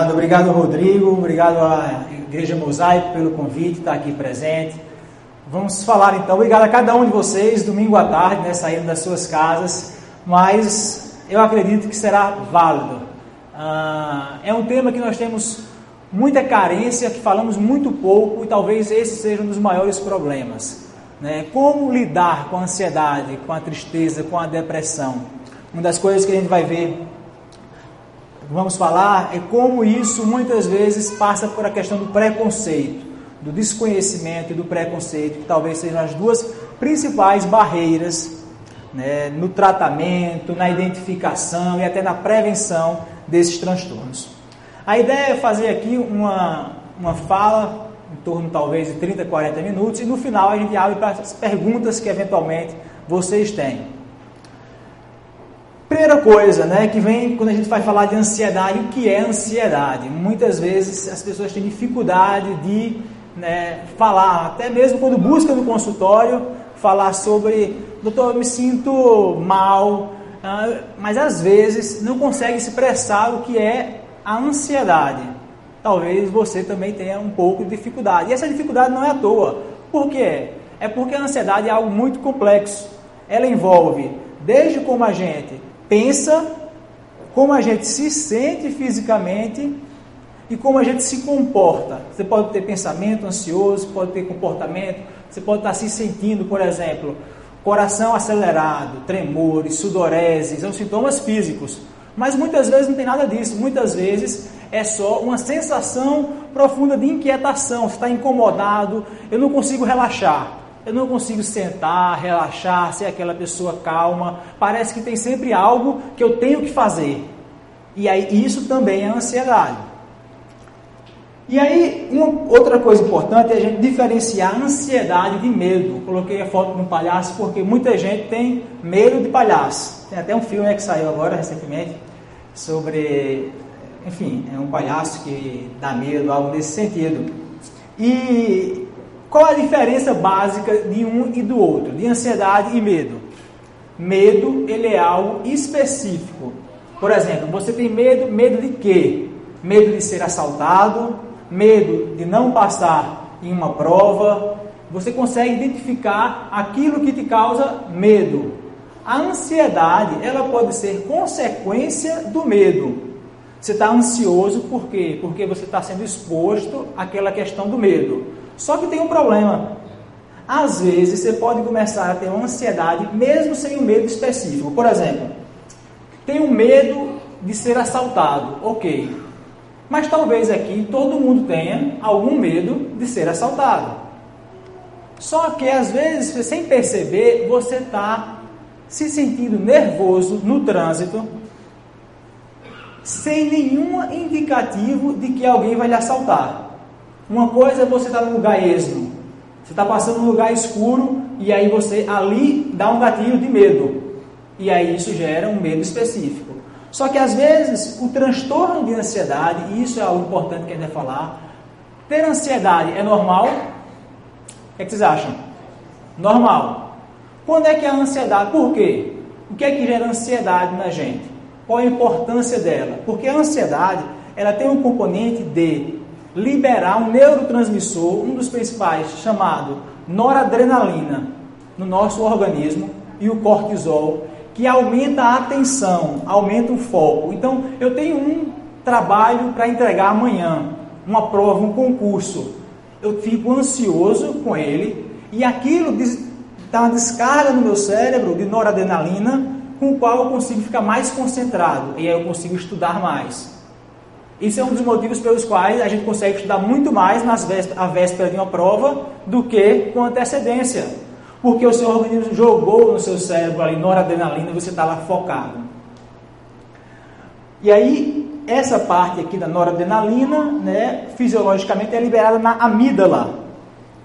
Obrigado, obrigado Rodrigo, obrigado à Igreja Mosaico pelo convite, estar aqui presente. Vamos falar então, obrigado a cada um de vocês, domingo à tarde, né, saindo das suas casas, mas eu acredito que será válido. Ah, é um tema que nós temos muita carência, que falamos muito pouco e talvez esse seja um dos maiores problemas. Né? Como lidar com a ansiedade, com a tristeza, com a depressão? Uma das coisas que a gente vai ver, vamos falar, é como isso muitas vezes passa por a questão do preconceito, do desconhecimento e do preconceito, que talvez sejam as duas principais barreiras né, no tratamento, na identificação e até na prevenção desses transtornos. A ideia é fazer aqui uma, uma fala em torno talvez de 30, 40 minutos e no final a gente abre para as perguntas que eventualmente vocês têm. Primeira coisa, né, que vem quando a gente vai falar de ansiedade, o que é ansiedade? Muitas vezes as pessoas têm dificuldade de né, falar, até mesmo quando busca no consultório, falar sobre, doutor, eu me sinto mal, ah, mas às vezes não consegue expressar o que é a ansiedade. Talvez você também tenha um pouco de dificuldade. E essa dificuldade não é à toa. Por quê? É porque a ansiedade é algo muito complexo. Ela envolve desde como a gente pensa, como a gente se sente fisicamente e como a gente se comporta. Você pode ter pensamento ansioso, pode ter comportamento, você pode estar se sentindo, por exemplo, coração acelerado, tremores, sudorese, são sintomas físicos. Mas muitas vezes não tem nada disso, muitas vezes é só uma sensação profunda de inquietação, você está incomodado, eu não consigo relaxar, eu não consigo sentar, relaxar, ser aquela pessoa calma, parece que tem sempre algo que eu tenho que fazer. E aí isso também é ansiedade. E aí, uma outra coisa importante é a gente diferenciar ansiedade de medo. Coloquei a foto de um palhaço porque muita gente tem medo de palhaço. Tem até um filme que saiu agora recentemente sobre, enfim, é um palhaço que dá medo, algo nesse sentido. E qual a diferença básica de um e do outro, de ansiedade e medo? Medo, ele é algo específico. Por exemplo, você tem medo, medo de quê? Medo de ser assaltado, medo de não passar em uma prova, você consegue identificar aquilo que te causa medo. A ansiedade, ela pode ser consequência do medo. Você está ansioso por quê? Porque você está sendo exposto àquela questão do medo. Só que tem um problema. Às vezes você pode começar a ter uma ansiedade mesmo sem um medo específico. Por exemplo, tenho medo de ser assaltado. Ok, mas talvez aqui todo mundo tenha algum medo de ser assaltado. Só que às vezes, sem perceber, você está se sentindo nervoso no trânsito, sem nenhum indicativo de que alguém vai lhe assaltar. Uma coisa é você estar tá num lugar esmo, você está passando num lugar escuro e aí você ali dá um gatilho de medo. E aí isso gera um medo específico. Só que às vezes o transtorno de ansiedade, e isso é algo importante que a gente vai falar, ter ansiedade é normal? O que, é que vocês acham? Normal. Quando é que é a ansiedade? Por quê? O que é que gera ansiedade na gente? Qual a importância dela? Porque a ansiedade ela tem um componente de liberar um neurotransmissor, um dos principais, chamado noradrenalina, no nosso organismo, e o cortisol, que aumenta a atenção, aumenta o foco. Então, eu tenho um trabalho para entregar amanhã, uma prova, um concurso. Eu fico ansioso com ele e aquilo dá uma descarga no meu cérebro de noradrenalina, com o qual eu consigo ficar mais concentrado e aí eu consigo estudar mais. Isso é um dos motivos pelos quais a gente consegue estudar muito mais nas véspera, véspera de uma prova do que com antecedência. Porque o seu organismo jogou no seu cérebro ali noradrenalina e você está lá focado. E aí, essa parte aqui da noradrenalina, né, fisiologicamente, é liberada na amígdala.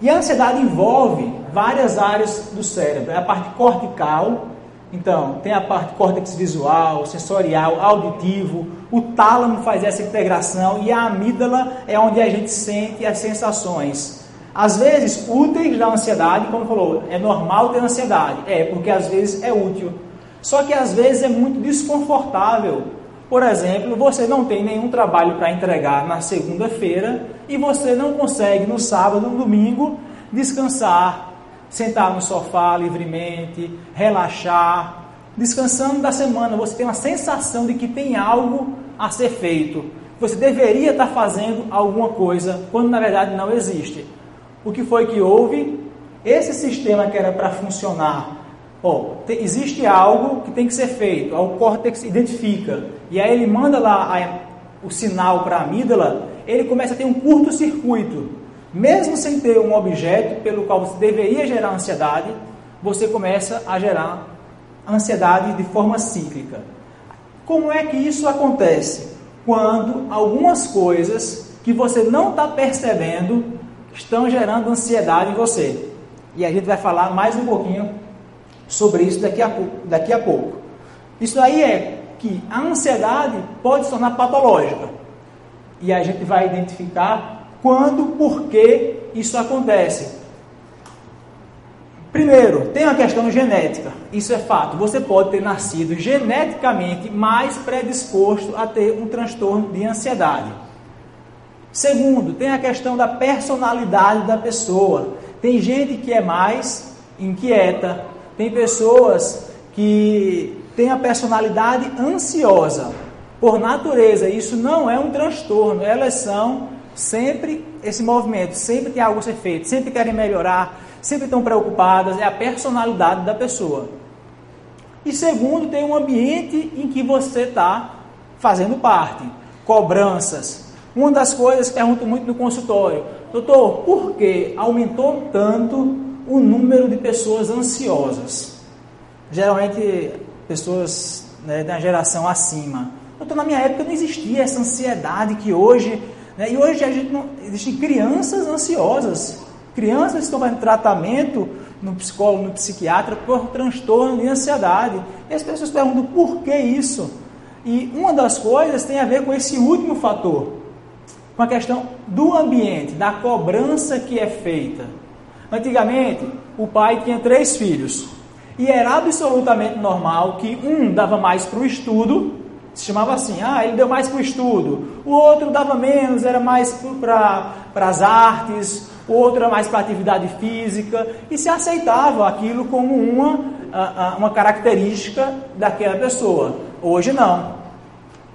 E a ansiedade envolve várias áreas do cérebro. É a parte cortical, então, tem a parte córtex visual, sensorial, auditivo, o tálamo faz essa integração e a amígdala é onde a gente sente as sensações. Às vezes, úteis da ansiedade, como falou, é normal ter ansiedade. É, porque às vezes é útil. Só que às vezes é muito desconfortável. Por exemplo, você não tem nenhum trabalho para entregar na segunda-feira e você não consegue no sábado, no domingo, descansar, sentar no sofá livremente, relaxar, descansando da semana. Você tem uma sensação de que tem algo a ser feito. Você deveria estar fazendo alguma coisa, quando na verdade não existe. O que foi que houve? Esse sistema que era para funcionar Ó, te, existe algo que tem que ser feito, o córtex identifica, e aí ele manda lá a, o sinal para a amígdala, ele começa a ter um curto-circuito. Mesmo sem ter um objeto pelo qual você deveria gerar ansiedade, você começa a gerar ansiedade de forma cíclica. Como é que isso acontece? Quando algumas coisas que você não está percebendo estão gerando ansiedade em você. E a gente vai falar mais um pouquinho sobre isso daqui a, daqui a pouco. Isso aí é que a ansiedade pode se tornar patológica. E a gente vai identificar quando, por que isso acontece. Primeiro, tem a questão genética. Isso é fato. Você pode ter nascido geneticamente mais predisposto a ter um transtorno de ansiedade. Segundo, tem a questão da personalidade da pessoa. Tem gente que é mais inquieta, tem pessoas que têm a personalidade ansiosa. Por natureza, isso não é um transtorno, elas são sempre esse movimento, sempre tem algo a ser feito, sempre querem melhorar, sempre estão preocupadas, é a personalidade da pessoa. E segundo, tem um ambiente em que você está fazendo parte, cobranças. Uma das coisas que pergunto muito no consultório, doutor, por que aumentou tanto o número de pessoas ansiosas. Geralmente, pessoas né, da geração acima. Então, na minha época não existia essa ansiedade que hoje. Né, e hoje a gente não, existem crianças ansiosas. Crianças estão fazendo tratamento no psicólogo, no psiquiatra, por transtorno de ansiedade. E as pessoas perguntam por que isso? E uma das coisas tem a ver com esse último fator, com a questão do ambiente, da cobrança que é feita. Antigamente, o pai tinha três filhos e era absolutamente normal que um dava mais para o estudo, se chamava assim, ah, ele deu mais para o estudo, o outro dava menos, era mais para as artes, o outro era mais para atividade física, e se aceitava aquilo como uma, uma característica daquela pessoa. Hoje não.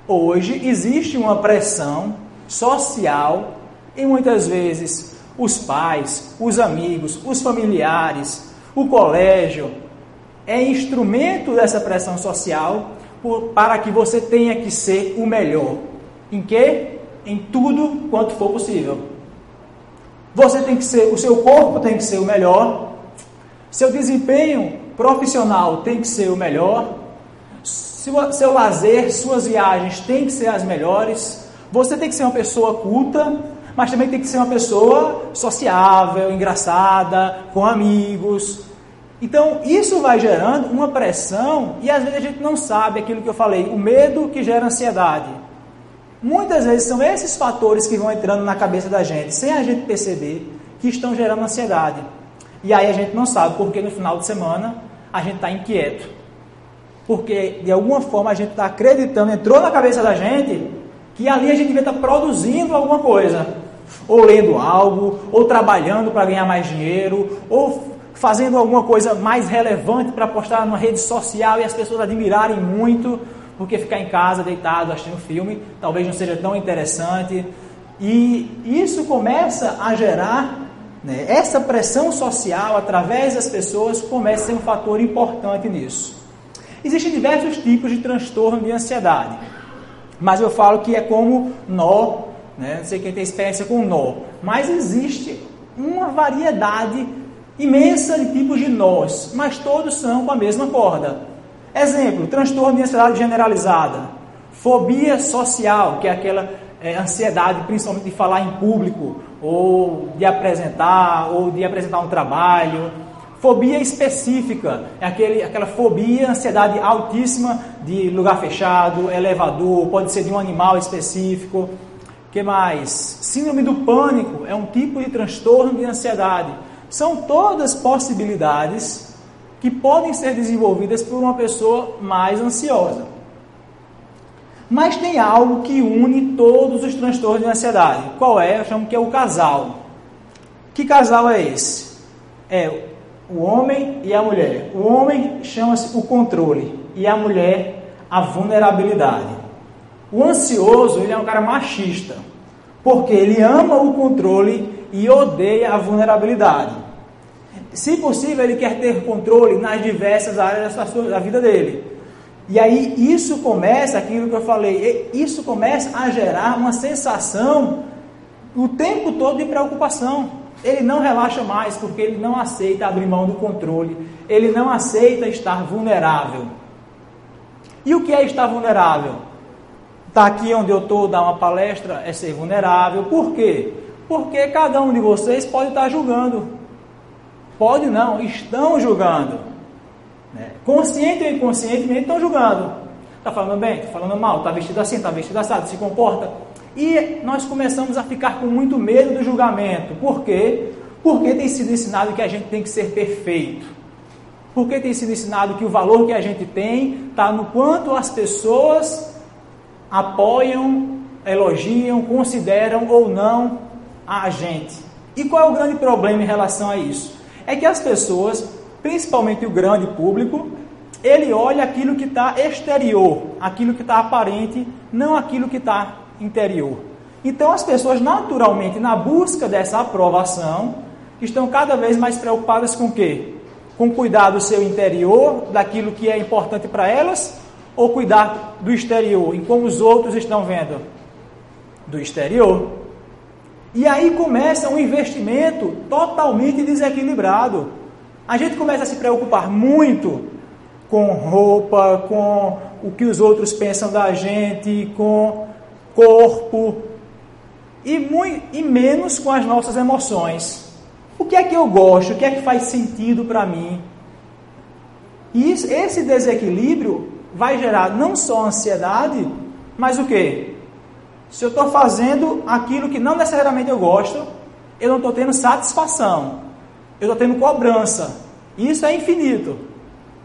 Hoje existe uma pressão social e muitas vezes os pais, os amigos, os familiares, o colégio, é instrumento dessa pressão social por, para que você tenha que ser o melhor. Em que? Em tudo quanto for possível. Você tem que ser, o seu corpo tem que ser o melhor, seu desempenho profissional tem que ser o melhor, seu, seu lazer, suas viagens têm que ser as melhores, você tem que ser uma pessoa culta, mas também tem que ser uma pessoa sociável, engraçada, com amigos. Então, isso vai gerando uma pressão e às vezes a gente não sabe aquilo que eu falei, o medo que gera ansiedade. Muitas vezes são esses fatores que vão entrando na cabeça da gente, sem a gente perceber, que estão gerando ansiedade. E aí a gente não sabe porque no final de semana a gente está inquieto. Porque de alguma forma a gente está acreditando, entrou na cabeça da gente que ali a gente devia estar tá produzindo alguma coisa ou lendo algo, ou trabalhando para ganhar mais dinheiro, ou fazendo alguma coisa mais relevante para postar numa rede social e as pessoas admirarem muito, porque ficar em casa deitado assistindo filme talvez não seja tão interessante. E isso começa a gerar né, essa pressão social através das pessoas começa a ser um fator importante nisso. Existem diversos tipos de transtorno de ansiedade, mas eu falo que é como nó né? Não sei quem tem experiência com nó, mas existe uma variedade imensa de tipos de nós, mas todos são com a mesma corda. Exemplo: transtorno de ansiedade generalizada, fobia social, que é aquela é, ansiedade, principalmente de falar em público, ou de apresentar, ou de apresentar um trabalho. Fobia específica, é aquele, aquela fobia, ansiedade altíssima de lugar fechado, elevador, pode ser de um animal específico que mais? Síndrome do pânico é um tipo de transtorno de ansiedade. São todas possibilidades que podem ser desenvolvidas por uma pessoa mais ansiosa. Mas tem algo que une todos os transtornos de ansiedade. Qual é? Eu chamo que é o casal. Que casal é esse? É o homem e a mulher. O homem chama-se o controle e a mulher a vulnerabilidade. O ansioso, ele é um cara machista, porque ele ama o controle e odeia a vulnerabilidade. Se possível, ele quer ter controle nas diversas áreas da vida dele. E aí isso começa, aquilo que eu falei, isso começa a gerar uma sensação o tempo todo de preocupação. Ele não relaxa mais porque ele não aceita abrir mão do controle, ele não aceita estar vulnerável. E o que é estar vulnerável? Está aqui onde eu estou, dar uma palestra, é ser vulnerável. Por quê? Porque cada um de vocês pode estar julgando. Pode não, estão julgando. Né? Consciente ou inconscientemente estão julgando. Está falando bem, está falando mal, está vestido assim, está vestido assado, se comporta. E nós começamos a ficar com muito medo do julgamento. Por quê? Porque tem sido ensinado que a gente tem que ser perfeito. Porque tem sido ensinado que o valor que a gente tem está no quanto as pessoas apoiam, elogiam, consideram ou não a gente. E qual é o grande problema em relação a isso? É que as pessoas, principalmente o grande público, ele olha aquilo que está exterior, aquilo que está aparente, não aquilo que está interior. Então as pessoas naturalmente na busca dessa aprovação estão cada vez mais preocupadas com o quê? Com cuidar do seu interior, daquilo que é importante para elas, ou cuidar do exterior, em como os outros estão vendo? Do exterior. E aí começa um investimento totalmente desequilibrado. A gente começa a se preocupar muito com roupa, com o que os outros pensam da gente, com corpo e, muito, e menos com as nossas emoções. O que é que eu gosto? O que é que faz sentido para mim? E isso, esse desequilíbrio vai gerar não só ansiedade, mas o que? Se eu estou fazendo aquilo que não necessariamente eu gosto, eu não estou tendo satisfação, eu estou tendo cobrança. Isso é infinito.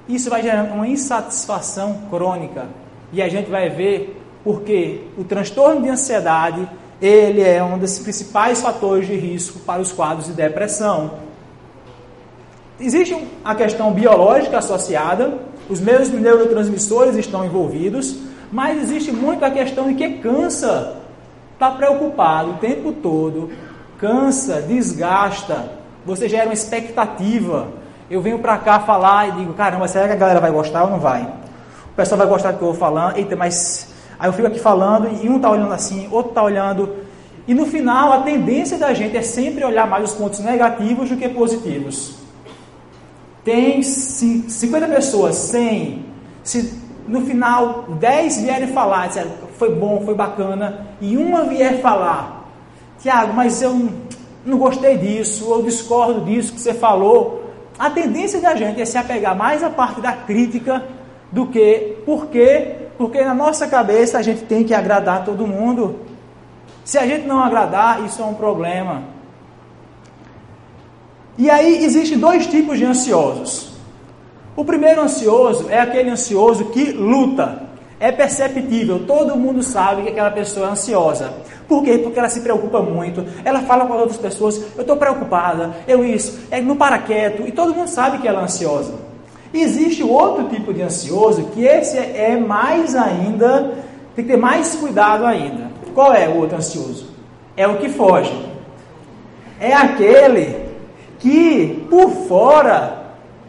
Isso vai gerar uma insatisfação crônica. E a gente vai ver porque o transtorno de ansiedade ele é um dos principais fatores de risco para os quadros de depressão. Existe a questão biológica associada, os mesmos neurotransmissores estão envolvidos, mas existe muito a questão de que cansa, está preocupado o tempo todo, cansa, desgasta, você gera uma expectativa. Eu venho para cá falar e digo, caramba, será que a galera vai gostar ou não vai? O pessoal vai gostar do que eu vou falando, eita, mas Aí eu fico aqui falando e um está olhando assim, outro está olhando. E no final, a tendência da gente é sempre olhar mais os pontos negativos do que positivos. Tem 50 pessoas, 100. Se no final 10 vierem falar, disseram, foi bom, foi bacana, e uma vier falar, Tiago, mas eu não gostei disso, ou discordo disso que você falou. A tendência da gente é se apegar mais à parte da crítica do que porque porque na nossa cabeça a gente tem que agradar todo mundo. Se a gente não agradar, isso é um problema. E aí existem dois tipos de ansiosos. O primeiro ansioso é aquele ansioso que luta. É perceptível, todo mundo sabe que aquela pessoa é ansiosa. Por quê? Porque ela se preocupa muito, ela fala com as outras pessoas, eu estou preocupada, eu isso, é não para quieto, e todo mundo sabe que ela é ansiosa. Existe outro tipo de ansioso, que esse é mais ainda, tem que ter mais cuidado ainda. Qual é o outro ansioso? É o que foge. É aquele que por fora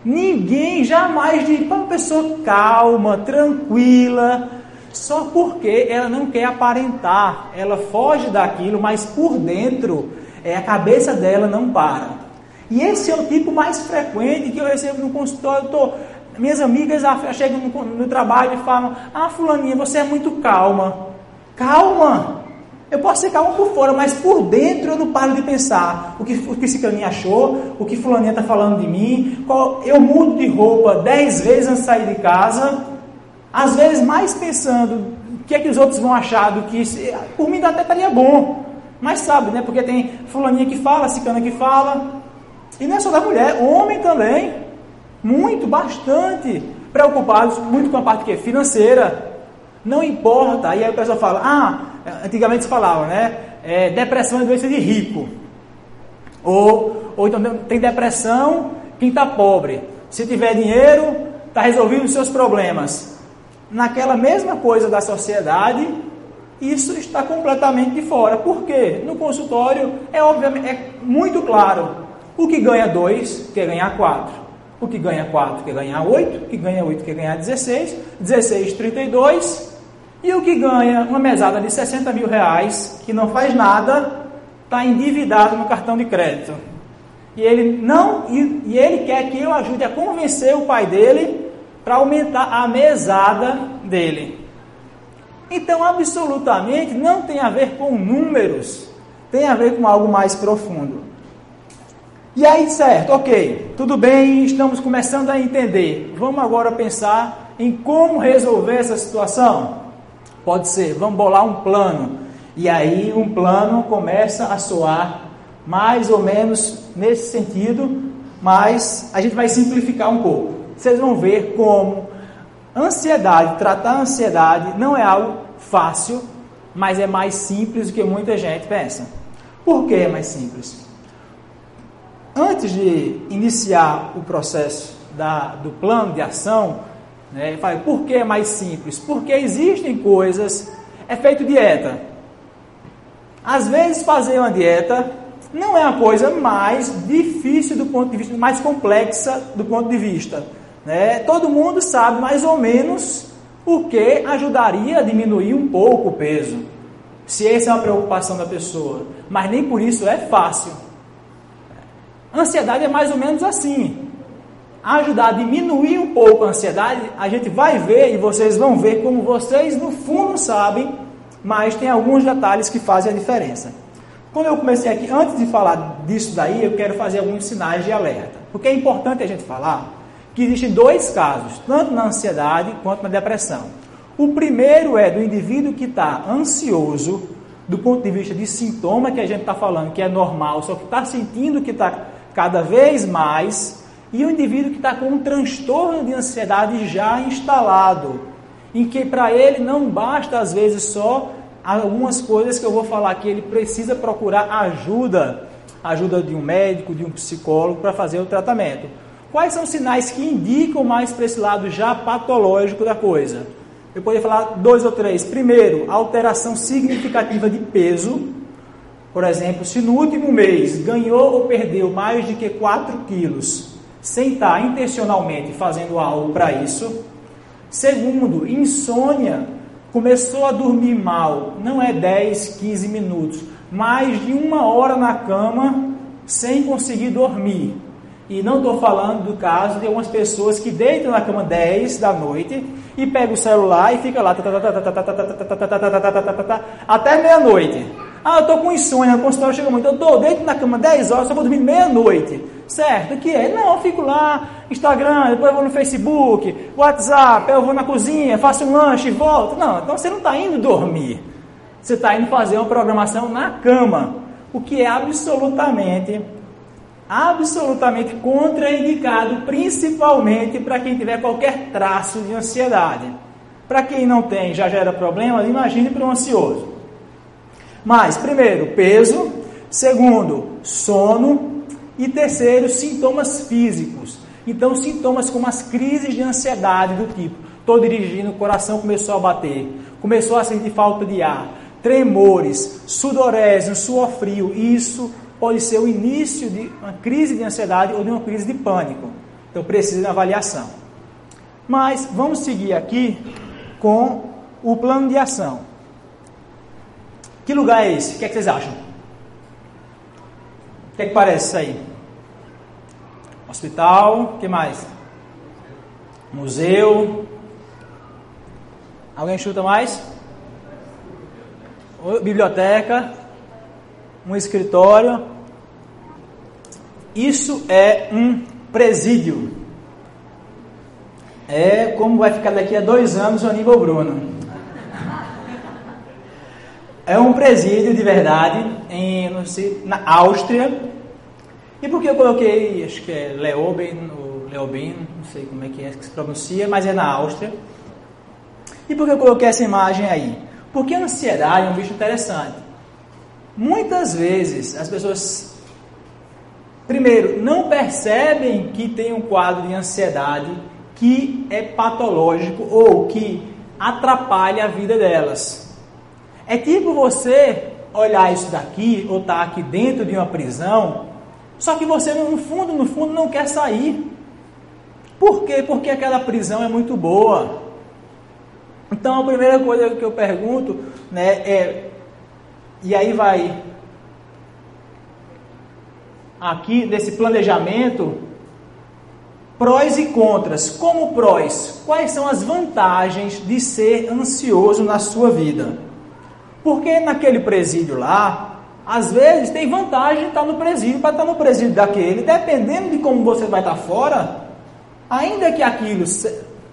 ninguém jamais diz para uma pessoa calma, tranquila, só porque ela não quer aparentar, ela foge daquilo, mas por dentro é a cabeça dela não para. E esse é o tipo mais frequente que eu recebo no consultório. Tô, minhas amigas chegam no, no trabalho e falam: Ah, Fulaninha, você é muito calma. Calma! Eu posso ser calma por fora, mas por dentro eu não paro de pensar o que, o que esse caninha achou, o que fulaninha está falando de mim, qual, eu mudo de roupa dez vezes antes de sair de casa, às vezes mais pensando o que é que os outros vão achar do que por mim até estaria bom, mas sabe, né? Porque tem fulaninha que fala, cicana que fala, e não é só da mulher, homem também. Muito, bastante preocupados, muito com a parte que é financeira. Não importa, aí a pessoa fala, ah, antigamente se falava, né? É, depressão é doença de rico. Ou, ou então tem depressão quem está pobre. Se tiver dinheiro, está resolvido os seus problemas. Naquela mesma coisa da sociedade, isso está completamente de fora. Por quê? No consultório é obviamente é muito claro. O que ganha 2 quer ganhar 4. O que ganha 4 quer ganhar 8. O que ganha 8 quer ganhar 16. 16, 32. E o que ganha uma mesada de 60 mil reais, que não faz nada, está endividado no cartão de crédito. E ele não e, e ele quer que eu ajude a convencer o pai dele para aumentar a mesada dele. Então, absolutamente não tem a ver com números, tem a ver com algo mais profundo. E aí, certo, ok, tudo bem, estamos começando a entender. Vamos agora pensar em como resolver essa situação. Pode ser, vamos bolar um plano. E aí, um plano começa a soar mais ou menos nesse sentido, mas a gente vai simplificar um pouco. Vocês vão ver como Ansiedade, tratar a ansiedade não é algo fácil, mas é mais simples do que muita gente pensa. Por que é mais simples? Antes de iniciar o processo da, do plano de ação, né, fala, por que é mais simples? Porque existem coisas, é feito dieta. Às vezes fazer uma dieta não é a coisa mais difícil do ponto de vista, mais complexa do ponto de vista né, todo mundo sabe mais ou menos o que ajudaria a diminuir um pouco o peso, se essa é uma preocupação da pessoa. Mas nem por isso é fácil. Ansiedade é mais ou menos assim. Ajudar a diminuir um pouco a ansiedade, a gente vai ver e vocês vão ver como vocês no fundo sabem, mas tem alguns detalhes que fazem a diferença. Quando eu comecei aqui, antes de falar disso daí, eu quero fazer alguns sinais de alerta. Porque é importante a gente falar que existem dois casos, tanto na ansiedade quanto na depressão. O primeiro é do indivíduo que está ansioso, do ponto de vista de sintoma que a gente está falando, que é normal, só que está sentindo que está cada vez mais, e o indivíduo que está com um transtorno de ansiedade já instalado, em que para ele não basta às vezes só algumas coisas que eu vou falar que ele precisa procurar ajuda, ajuda de um médico, de um psicólogo para fazer o tratamento. Quais são os sinais que indicam mais para esse lado já patológico da coisa? Eu poderia falar dois ou três. Primeiro, alteração significativa de peso. Por exemplo, se no último mês ganhou ou perdeu mais de que 4 quilos, sem estar intencionalmente fazendo algo para isso. Segundo, insônia. Começou a dormir mal, não é 10, 15 minutos, mais de uma hora na cama sem conseguir dormir. E não estou falando do caso de algumas pessoas que deitam na cama 10 da noite e pegam o celular e fica lá até meia-noite. Ah, eu estou com insônia, a consultório chega muito. Eu estou deito na cama 10 horas, só vou dormir meia-noite. Certo? O que é? Não, eu fico lá, Instagram, depois eu vou no Facebook, WhatsApp, eu vou na cozinha, faço um lanche e volto. Não, então você não está indo dormir. Você está indo fazer uma programação na cama. O que é absolutamente absolutamente contraindicado, principalmente para quem tiver qualquer traço de ansiedade. Para quem não tem, já gera problemas, imagine para um ansioso. Mas, primeiro, peso. Segundo, sono. E terceiro, sintomas físicos. Então, sintomas como as crises de ansiedade do tipo: estou dirigindo, o coração começou a bater, começou a sentir falta de ar, tremores, sudorese, suor frio. Isso pode ser o início de uma crise de ansiedade ou de uma crise de pânico. Então precisa de avaliação. Mas vamos seguir aqui com o plano de ação. Que lugar é esse? O que, é que vocês acham? O que é que parece isso aí? Hospital, o que mais? Museu. Alguém chuta mais? Biblioteca um escritório. Isso é um presídio. É como vai ficar daqui a dois anos o Aníbal Bruno. É um presídio de verdade em, não sei, na Áustria. E por que eu coloquei, acho que é Leoben, ou Leoben, não sei como é que é que se pronuncia, mas é na Áustria. E por que eu coloquei essa imagem aí? Porque a ansiedade é um bicho interessante. Muitas vezes as pessoas, primeiro, não percebem que tem um quadro de ansiedade que é patológico ou que atrapalha a vida delas. É tipo você olhar isso daqui ou estar tá aqui dentro de uma prisão, só que você no fundo, no fundo não quer sair. Por quê? Porque aquela prisão é muito boa. Então a primeira coisa que eu pergunto, né, é e aí vai aqui nesse planejamento prós e contras. Como prós, quais são as vantagens de ser ansioso na sua vida? Porque naquele presídio lá, às vezes tem vantagem estar no presídio para estar no presídio daquele, dependendo de como você vai estar fora, ainda que aquilo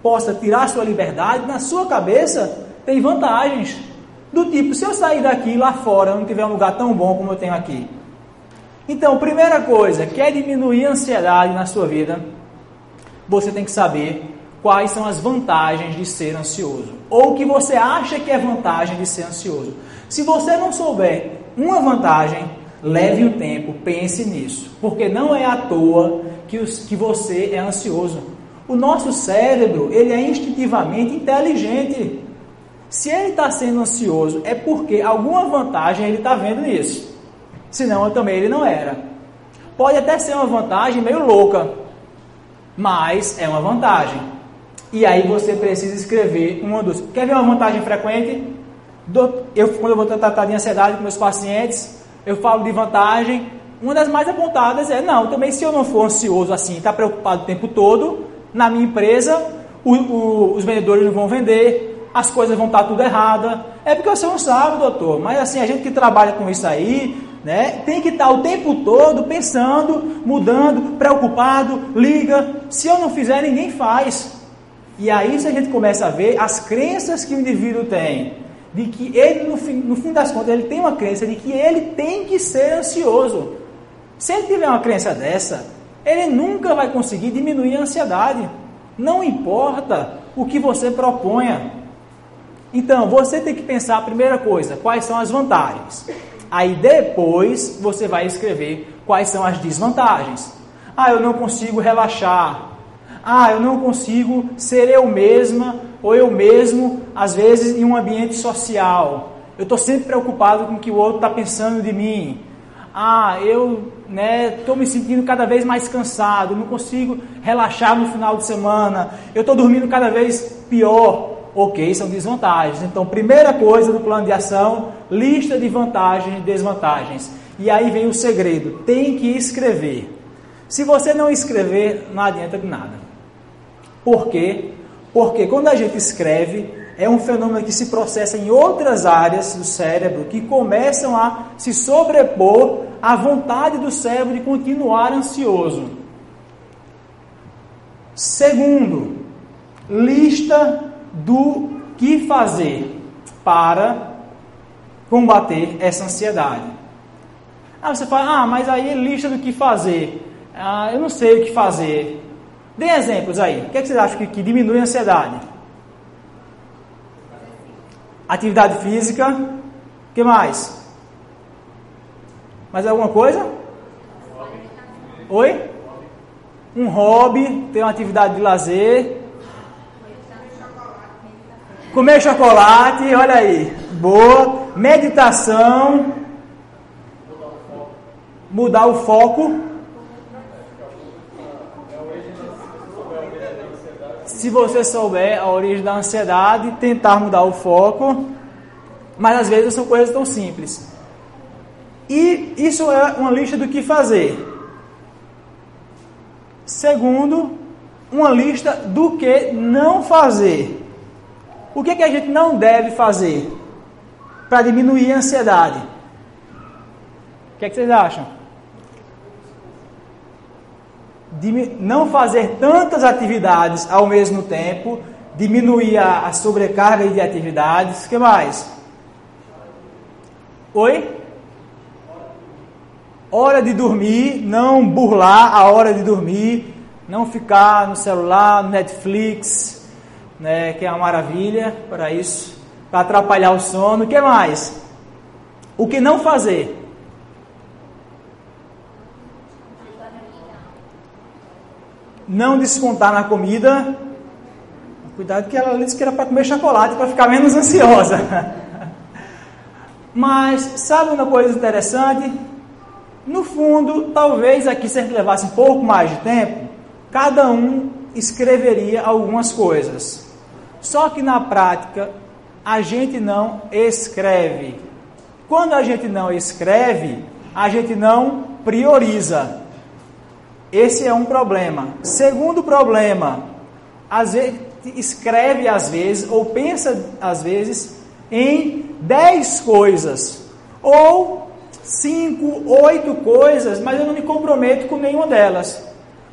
possa tirar sua liberdade, na sua cabeça tem vantagens. Do tipo, se eu sair daqui lá fora, não tiver um lugar tão bom como eu tenho aqui. Então, primeira coisa, quer diminuir a ansiedade na sua vida, você tem que saber quais são as vantagens de ser ansioso. Ou o que você acha que é vantagem de ser ansioso. Se você não souber uma vantagem, leve um tempo, pense nisso. Porque não é à toa que, os, que você é ansioso. O nosso cérebro, ele é instintivamente inteligente. Se ele está sendo ansioso, é porque alguma vantagem ele está vendo nisso. Senão também ele não era. Pode até ser uma vantagem meio louca, mas é uma vantagem. E aí você precisa escrever uma dos. Quer ver uma vantagem frequente? Eu, quando eu vou tratar de ansiedade com meus pacientes, eu falo de vantagem. Uma das mais apontadas é: não, também se eu não for ansioso assim, estar tá preocupado o tempo todo, na minha empresa, o, o, os vendedores não vão vender, as coisas vão estar tudo errada. É porque você não sabe, doutor. Mas assim, a gente que trabalha com isso aí, né, tem que estar o tempo todo pensando, mudando, preocupado, liga. Se eu não fizer, ninguém faz. E aí se a gente começa a ver as crenças que o indivíduo tem, de que ele, no fim, no fim das contas, ele tem uma crença de que ele tem que ser ansioso. Se ele tiver uma crença dessa, ele nunca vai conseguir diminuir a ansiedade. Não importa o que você proponha. Então, você tem que pensar a primeira coisa, quais são as vantagens. Aí depois você vai escrever quais são as desvantagens. Ah, eu não consigo relaxar. Ah, eu não consigo ser eu mesma ou eu mesmo, às vezes, em um ambiente social. Eu estou sempre preocupado com o que o outro está pensando de mim. Ah, eu estou né, me sentindo cada vez mais cansado, não consigo relaxar no final de semana, eu estou dormindo cada vez pior. Ok, são desvantagens. Então, primeira coisa do plano de ação, lista de vantagens e desvantagens. E aí vem o segredo: tem que escrever. Se você não escrever, não adianta de nada. Por quê? Porque quando a gente escreve, é um fenômeno que se processa em outras áreas do cérebro que começam a se sobrepor à vontade do cérebro de continuar ansioso. Segundo, lista do que fazer para combater essa ansiedade. Ah, você fala, ah, mas aí lista do que fazer. Ah, eu não sei o que fazer. Dê exemplos aí. O que, é que vocês acham que, que diminui a ansiedade? Atividade física. O que mais? Mais alguma coisa? Oi? Um hobby, ter uma atividade de lazer. Comer chocolate, olha aí. Boa. Meditação. Mudar o foco. Se você souber a origem da ansiedade, tentar mudar o foco. Mas às vezes são coisas tão simples. E isso é uma lista do que fazer. Segundo, uma lista do que não fazer. O que, é que a gente não deve fazer para diminuir a ansiedade? O que, é que vocês acham? Não fazer tantas atividades ao mesmo tempo, diminuir a, a sobrecarga de atividades. O que mais? Oi? Hora de dormir, não burlar a hora de dormir, não ficar no celular, no Netflix, né, que é uma maravilha para isso, para atrapalhar o sono. O que mais? O que não fazer? Não descontar na comida. Cuidado que ela disse que era para comer chocolate para ficar menos ansiosa. Mas sabe uma coisa interessante? No fundo, talvez aqui se a gente levasse um pouco mais de tempo, cada um escreveria algumas coisas. Só que na prática, a gente não escreve. Quando a gente não escreve, a gente não prioriza. Esse é um problema. Segundo problema, às vezes escreve às vezes ou pensa às vezes em dez coisas ou cinco, oito coisas, mas eu não me comprometo com nenhuma delas.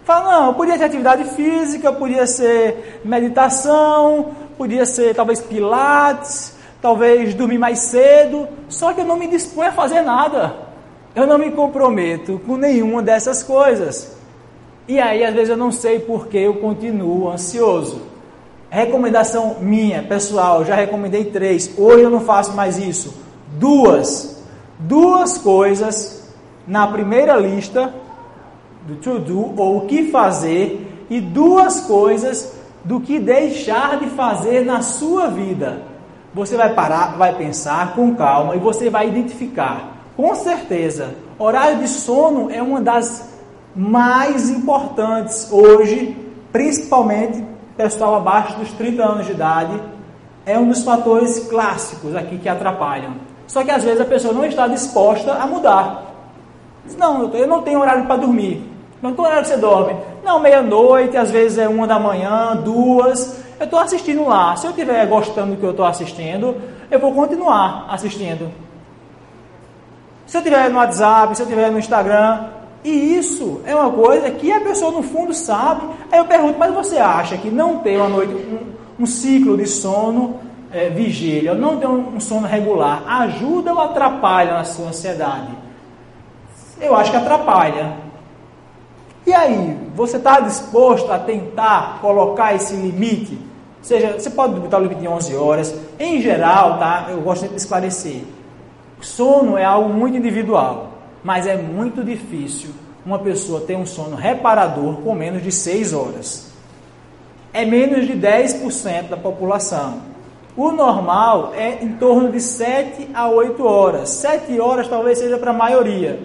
Fala, não, podia ser atividade física, podia ser meditação, podia ser talvez pilates, talvez dormir mais cedo, só que eu não me disponho a fazer nada. Eu não me comprometo com nenhuma dessas coisas. E aí, às vezes, eu não sei por que eu continuo ansioso. Recomendação minha, pessoal, já recomendei três. Hoje eu não faço mais isso. Duas. Duas coisas na primeira lista do to do ou o que fazer e duas coisas do que deixar de fazer na sua vida. Você vai parar, vai pensar com calma e você vai identificar. Com certeza, horário de sono é uma das mais importantes hoje, principalmente pessoal abaixo dos 30 anos de idade, é um dos fatores clássicos aqui que atrapalham. Só que às vezes a pessoa não está disposta a mudar. Não, eu não tenho horário para dormir. Não qual horário que você dorme? Não, meia-noite, às vezes é uma da manhã, duas. Eu estou assistindo lá. Se eu estiver gostando do que eu estou assistindo, eu vou continuar assistindo. Se eu estiver no WhatsApp, se eu estiver no Instagram, e isso é uma coisa que a pessoa no fundo sabe. Aí eu pergunto, mas você acha que não ter uma noite, um, um ciclo de sono é, vigília, não ter um, um sono regular, ajuda ou atrapalha na sua ansiedade? Eu acho que atrapalha. E aí, você está disposto a tentar colocar esse limite? Ou seja, você pode botar o limite de 11 horas. Em geral, tá? Eu gosto de esclarecer. Sono é algo muito individual mas é muito difícil uma pessoa ter um sono reparador com menos de 6 horas. É menos de 10% da população. O normal é em torno de 7 a 8 horas. 7 horas talvez seja para a maioria.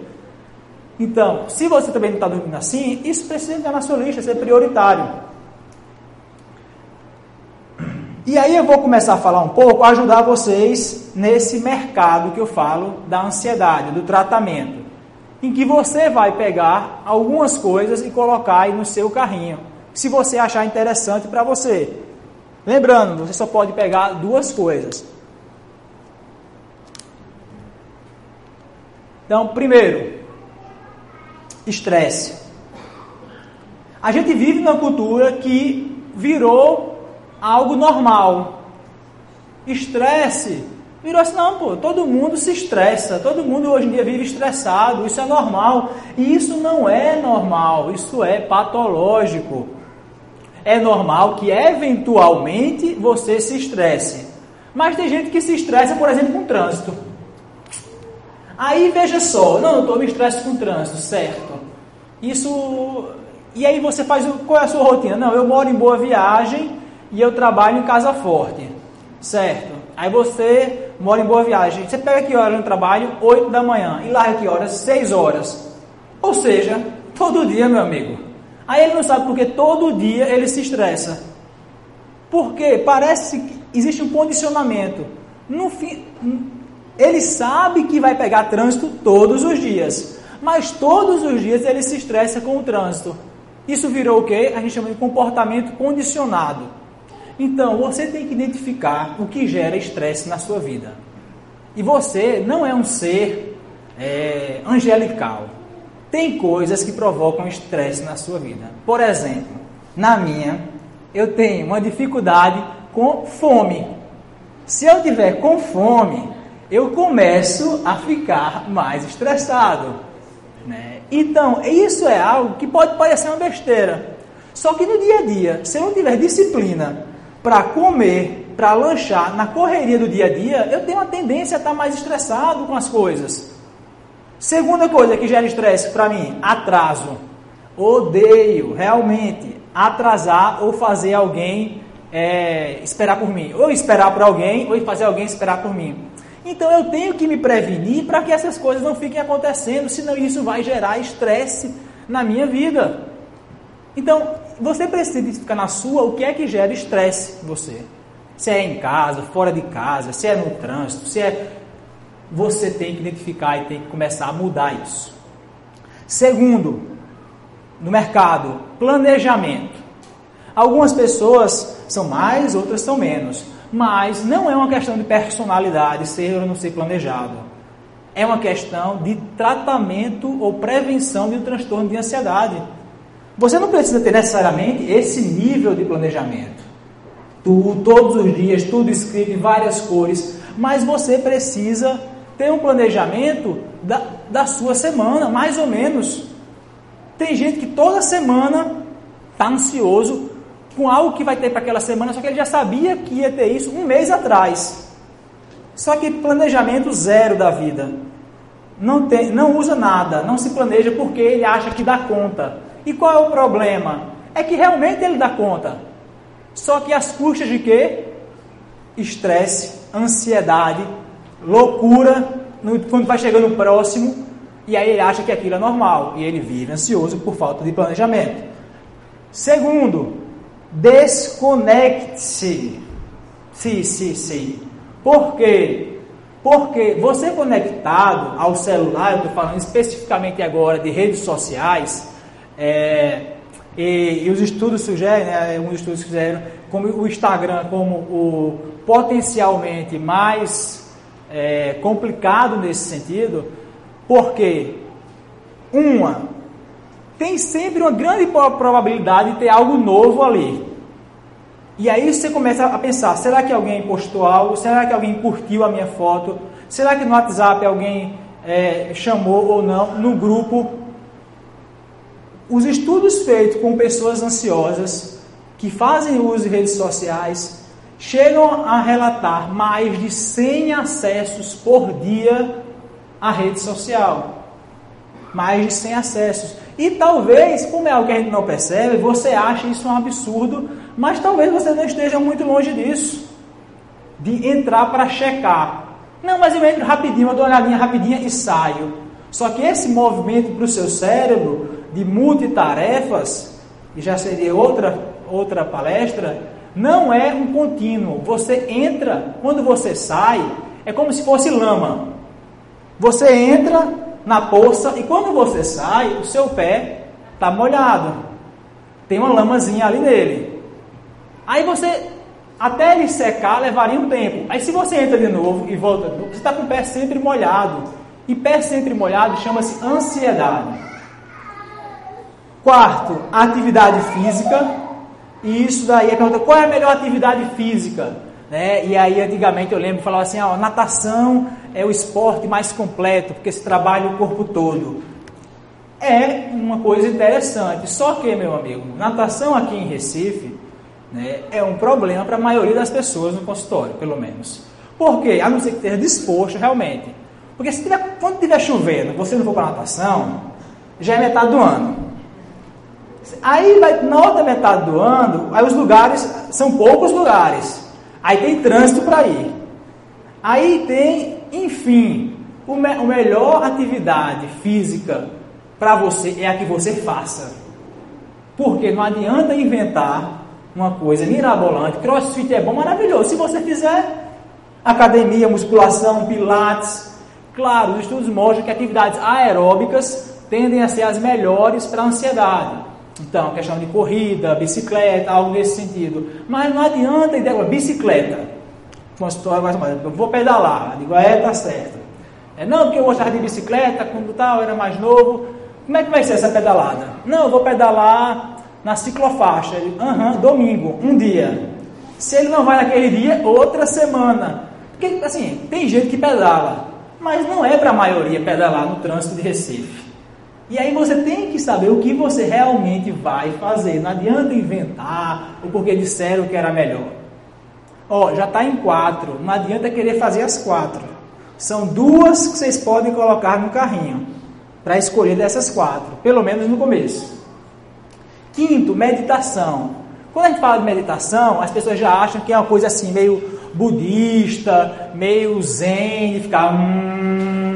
Então, se você também não está dormindo assim, isso precisa entrar na sua lista, ser prioritário. E aí eu vou começar a falar um pouco, ajudar vocês nesse mercado que eu falo da ansiedade, do tratamento em que você vai pegar algumas coisas e colocar aí no seu carrinho, se você achar interessante para você. Lembrando, você só pode pegar duas coisas. Então, primeiro, estresse. A gente vive numa cultura que virou algo normal. Estresse Virou assim, não, pô, todo mundo se estressa, todo mundo hoje em dia vive estressado, isso é normal. E isso não é normal, isso é patológico. É normal que eventualmente você se estresse. Mas tem gente que se estressa, por exemplo, com trânsito. Aí veja só, não, eu estou me estresse com trânsito, certo. Isso. E aí você faz. Qual é a sua rotina? Não, eu moro em boa viagem e eu trabalho em casa forte. Certo. Aí você mora em Boa Viagem. Você pega que hora no trabalho? 8 da manhã. E larga que horas? 6 horas. Ou seja, todo dia, meu amigo. Aí ele não sabe porque todo dia ele se estressa. Porque parece que existe um condicionamento. No fim, ele sabe que vai pegar trânsito todos os dias. Mas todos os dias ele se estressa com o trânsito. Isso virou o que? A gente chama de comportamento condicionado. Então, você tem que identificar o que gera estresse na sua vida. E você não é um ser é, angelical. Tem coisas que provocam estresse na sua vida. Por exemplo, na minha, eu tenho uma dificuldade com fome. Se eu tiver com fome, eu começo a ficar mais estressado. Né? Então, isso é algo que pode parecer uma besteira. Só que no dia a dia, se eu não tiver disciplina para comer, para lanchar, na correria do dia a dia, eu tenho uma tendência a estar mais estressado com as coisas. Segunda coisa que gera estresse para mim, atraso. Odeio realmente atrasar ou fazer alguém é, esperar por mim. Ou esperar por alguém, ou fazer alguém esperar por mim. Então eu tenho que me prevenir para que essas coisas não fiquem acontecendo, senão isso vai gerar estresse na minha vida. Então, você precisa identificar na sua o que é que gera estresse em você. Se é em casa, fora de casa, se é no trânsito, se é. Você tem que identificar e tem que começar a mudar isso. Segundo, no mercado, planejamento. Algumas pessoas são mais, outras são menos. Mas não é uma questão de personalidade, ser ou não ser planejado. É uma questão de tratamento ou prevenção de um transtorno de ansiedade. Você não precisa ter necessariamente esse nível de planejamento. Tudo, todos os dias, tudo escrito em várias cores. Mas você precisa ter um planejamento da, da sua semana, mais ou menos. Tem gente que toda semana está ansioso com algo que vai ter para aquela semana, só que ele já sabia que ia ter isso um mês atrás. Só que planejamento zero da vida. Não, tem, não usa nada, não se planeja porque ele acha que dá conta. E qual é o problema? É que realmente ele dá conta. Só que as custas de quê? Estresse, ansiedade, loucura, quando vai chegando próximo, e aí ele acha que aquilo é normal. E ele vive ansioso por falta de planejamento. Segundo, Desconecte-se. Sim, sim, sim. Por quê? Porque você conectado ao celular, eu estou falando especificamente agora de redes sociais, é, e, e, os estudos sugerem, né, um estudos fizeram como o Instagram como o potencialmente mais é, complicado nesse sentido, porque uma tem sempre uma grande probabilidade de ter algo novo ali. E aí você começa a pensar: será que alguém postou algo? Será que alguém curtiu a minha foto? Será que no WhatsApp alguém é, chamou ou não? No grupo. Os estudos feitos com pessoas ansiosas que fazem uso de redes sociais chegam a relatar mais de 100 acessos por dia à rede social. Mais de 100 acessos. E talvez, como é algo que a gente não percebe, você ache isso um absurdo, mas talvez você não esteja muito longe disso. De entrar para checar. Não, mas eu entro rapidinho, eu dou uma olhadinha rapidinha e saio. Só que esse movimento para o seu cérebro de multitarefas, e já seria outra, outra palestra, não é um contínuo. Você entra, quando você sai, é como se fosse lama. Você entra na poça e quando você sai, o seu pé está molhado. Tem uma lamazinha ali nele. Aí você, até ele secar, levaria um tempo. Aí se você entra de novo e volta, você está com o pé sempre molhado. E pé sempre molhado chama-se ansiedade. Quarto, atividade física. E isso daí é pergunta, qual é a melhor atividade física? Né? E aí, antigamente, eu lembro, falava assim, ó, natação é o esporte mais completo, porque se trabalha o corpo todo. É uma coisa interessante, só que, meu amigo, natação aqui em Recife né, é um problema para a maioria das pessoas no consultório, pelo menos. Por quê? A não ser que esteja disposto realmente. Porque se tiver, quando estiver chovendo, você não for para natação, já é metade do ano. Aí, vai, na outra metade do ano, aí os lugares, são poucos lugares. Aí tem trânsito para ir. Aí tem, enfim, o, me, melhor atividade física para você é a que você faça. Porque não adianta inventar uma coisa mirabolante. Crossfit é bom, maravilhoso. Se você fizer academia, musculação, pilates, claro, os estudos mostram que atividades aeróbicas tendem a ser as melhores para a ansiedade. Então, questão de corrida, bicicleta, algo nesse sentido. Mas não adianta ideia, bicicleta. Consultório mais ou eu vou pedalar. Digo, é, tá certo. É, não, porque eu gostava de bicicleta, quando tal, era mais novo. Como é que vai ser essa pedalada? Não, eu vou pedalar na ciclofaixa. Aham, uhum, domingo, um dia. Se ele não vai naquele dia, outra semana. Porque, assim, tem gente que pedala, mas não é para a maioria pedalar no trânsito de Recife. E aí você tem que saber o que você realmente vai fazer. Não adianta inventar o porque disseram que era melhor. Ó, já está em quatro. Não adianta querer fazer as quatro. São duas que vocês podem colocar no carrinho para escolher dessas quatro, pelo menos no começo. Quinto, meditação. Quando a gente fala de meditação, as pessoas já acham que é uma coisa assim meio budista, meio zen, de ficar. Hum...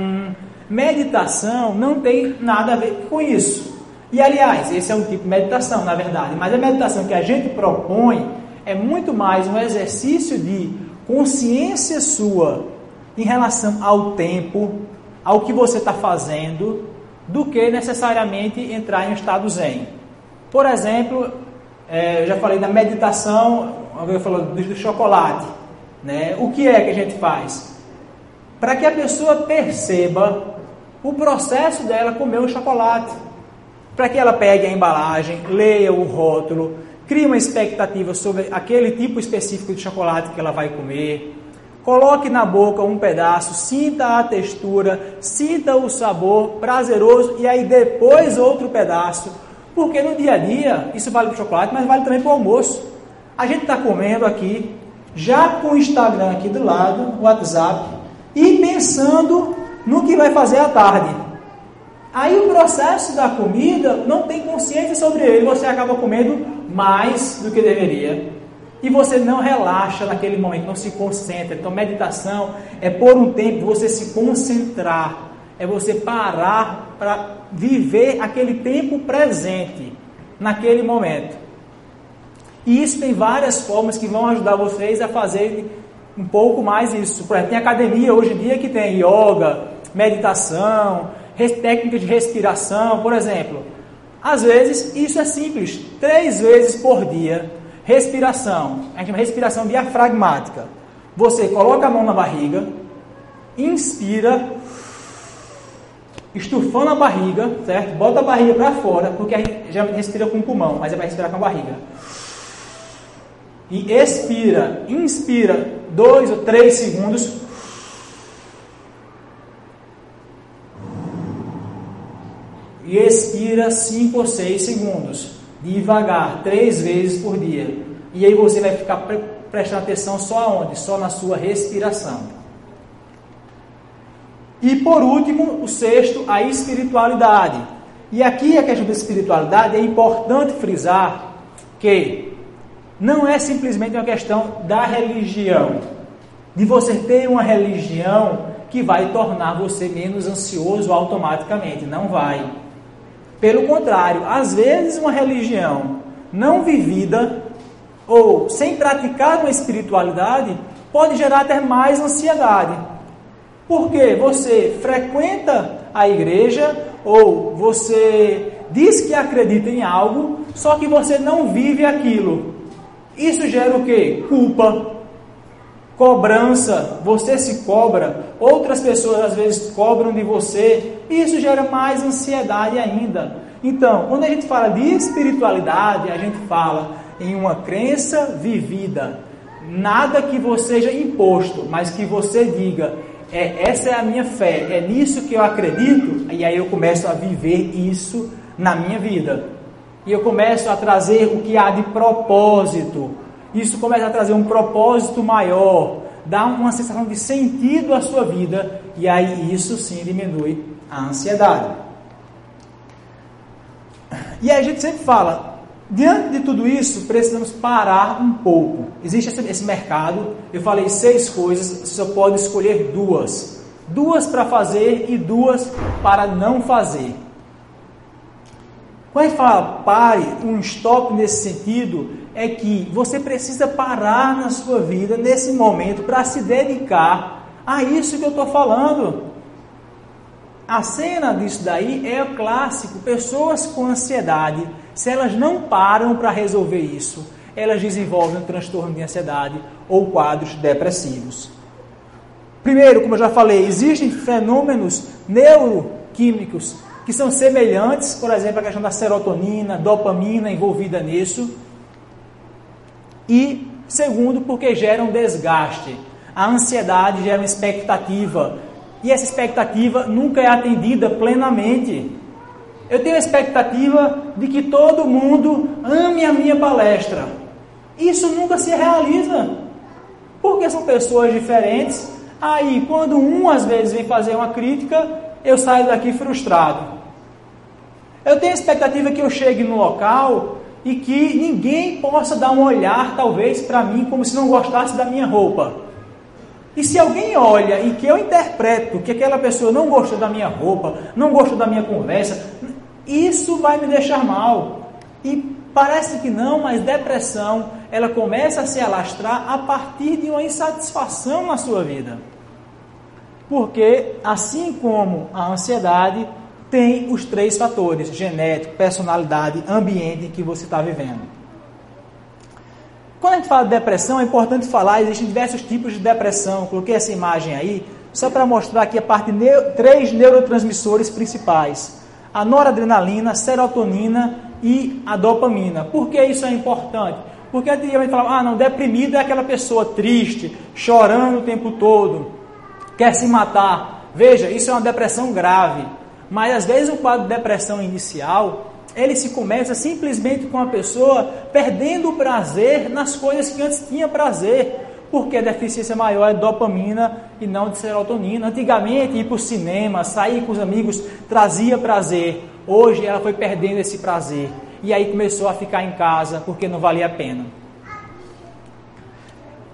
Meditação não tem nada a ver com isso. E aliás, esse é um tipo de meditação, na verdade, mas a meditação que a gente propõe é muito mais um exercício de consciência sua em relação ao tempo, ao que você está fazendo, do que necessariamente entrar em um estado zen. Por exemplo, é, eu já falei da meditação, alguém falou do, do chocolate. Né? O que é que a gente faz? Para que a pessoa perceba o processo dela comer o chocolate. Para que ela pegue a embalagem, leia o rótulo, crie uma expectativa sobre aquele tipo específico de chocolate que ela vai comer, coloque na boca um pedaço, sinta a textura, sinta o sabor prazeroso e aí depois outro pedaço, porque no dia a dia, isso vale para o chocolate, mas vale também para o almoço. A gente está comendo aqui, já com o Instagram aqui do lado, o WhatsApp, e pensando no que vai fazer à tarde. Aí o processo da comida não tem consciência sobre ele, você acaba comendo mais do que deveria. E você não relaxa naquele momento, não se concentra. Então, meditação é por um tempo você se concentrar, é você parar para viver aquele tempo presente, naquele momento. E isso tem várias formas que vão ajudar vocês a fazer um pouco mais isso. Por exemplo, tem academia hoje em dia que tem yoga, meditação, técnicas de respiração, por exemplo. Às vezes, isso é simples. Três vezes por dia, respiração. A gente chama respiração diafragmática. Você coloca a mão na barriga, inspira, estufando a barriga, certo? Bota a barriga para fora, porque a gente já respira com o pulmão, mas é para respirar com a barriga. E expira, inspira dois ou três segundos, e expira 5 ou 6 segundos, devagar, três vezes por dia. E aí você vai ficar pre prestando atenção só aonde? Só na sua respiração. E por último, o sexto, a espiritualidade. E aqui a questão da espiritualidade é importante frisar que não é simplesmente uma questão da religião, de você ter uma religião que vai tornar você menos ansioso automaticamente. Não vai. Pelo contrário, às vezes uma religião não vivida ou sem praticar uma espiritualidade pode gerar até mais ansiedade. Porque você frequenta a igreja ou você diz que acredita em algo, só que você não vive aquilo. Isso gera o que? Culpa, Cobrança, você se cobra, outras pessoas às vezes cobram de você, isso gera mais ansiedade ainda. Então, quando a gente fala de espiritualidade, a gente fala em uma crença vivida, nada que você seja imposto, mas que você diga, é, essa é a minha fé, é nisso que eu acredito, e aí eu começo a viver isso na minha vida. E eu começo a trazer o que há de propósito, isso começa a trazer um propósito maior, dá uma sensação de sentido à sua vida, e aí isso sim diminui a ansiedade. E a gente sempre fala, diante de tudo isso, precisamos parar um pouco. Existe esse mercado, eu falei seis coisas, você só pode escolher duas. Duas para fazer e duas para não fazer. Quando a gente fala pare, um stop nesse sentido, é que você precisa parar na sua vida nesse momento para se dedicar a isso que eu estou falando. A cena disso daí é o clássico. Pessoas com ansiedade, se elas não param para resolver isso, elas desenvolvem um transtorno de ansiedade ou quadros depressivos. Primeiro, como eu já falei, existem fenômenos neuroquímicos que são semelhantes, por exemplo, a questão da serotonina, dopamina envolvida nisso e, segundo, porque gera um desgaste. A ansiedade gera uma expectativa. E essa expectativa nunca é atendida plenamente. Eu tenho a expectativa de que todo mundo ame a minha palestra. Isso nunca se realiza. Porque são pessoas diferentes. Aí, quando um às vezes vem fazer uma crítica, eu saio daqui frustrado. Eu tenho a expectativa que eu chegue no local e que ninguém possa dar um olhar, talvez, para mim como se não gostasse da minha roupa. E se alguém olha e que eu interpreto que aquela pessoa não gostou da minha roupa, não gostou da minha conversa, isso vai me deixar mal. E parece que não, mas depressão, ela começa a se alastrar a partir de uma insatisfação na sua vida. Porque, assim como a ansiedade, tem os três fatores: genético, personalidade, ambiente que você está vivendo. Quando a gente fala de depressão, é importante falar, existem diversos tipos de depressão. Coloquei essa imagem aí, só para mostrar aqui a parte de três neurotransmissores principais: a noradrenalina, a serotonina e a dopamina. Por que isso é importante? Porque antigamente falava, ah, não, deprimido é aquela pessoa triste, chorando o tempo todo, quer se matar. Veja, isso é uma depressão grave. Mas às vezes o quadro de depressão inicial, ele se começa simplesmente com a pessoa perdendo o prazer nas coisas que antes tinha prazer, porque a deficiência maior é dopamina e não de serotonina. Antigamente ir para o cinema, sair com os amigos trazia prazer. Hoje ela foi perdendo esse prazer e aí começou a ficar em casa porque não valia a pena.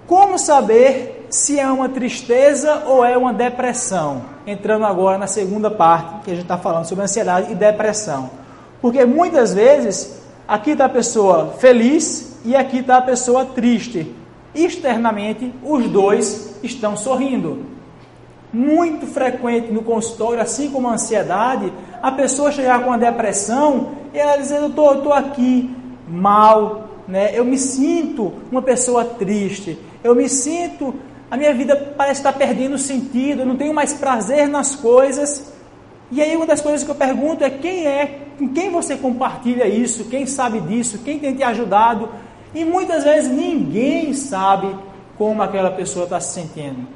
Como saber se é uma tristeza ou é uma depressão? Entrando agora na segunda parte, que a gente está falando sobre ansiedade e depressão. Porque muitas vezes, aqui está a pessoa feliz e aqui está a pessoa triste. Externamente, os dois estão sorrindo. Muito frequente no consultório, assim como a ansiedade, a pessoa chegar com a depressão e ela dizer: Eu estou aqui mal, né? eu me sinto uma pessoa triste, eu me sinto, a minha vida parece estar perdendo sentido, eu não tenho mais prazer nas coisas. E aí uma das coisas que eu pergunto é quem é, com quem você compartilha isso, quem sabe disso, quem tem te ajudado. E muitas vezes ninguém sabe como aquela pessoa está se sentindo.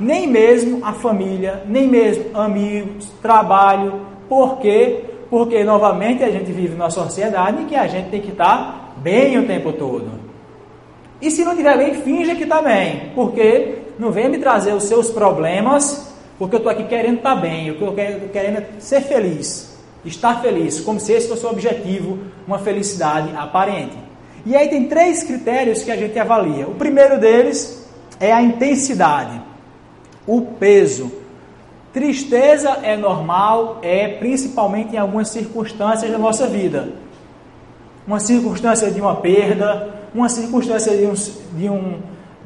Nem mesmo a família, nem mesmo amigos, trabalho. Por quê? Porque novamente a gente vive numa sociedade em que a gente tem que estar bem o tempo todo. E se não estiver bem, finja que está bem. Porque não venha me trazer os seus problemas, porque eu estou aqui querendo estar tá bem, eu estou querendo ser feliz, estar feliz, como se esse fosse o objetivo, uma felicidade aparente. E aí tem três critérios que a gente avalia. O primeiro deles é a intensidade, o peso. Tristeza é normal, é principalmente em algumas circunstâncias da nossa vida. Uma circunstância de uma perda, uma circunstância de, um, de, um,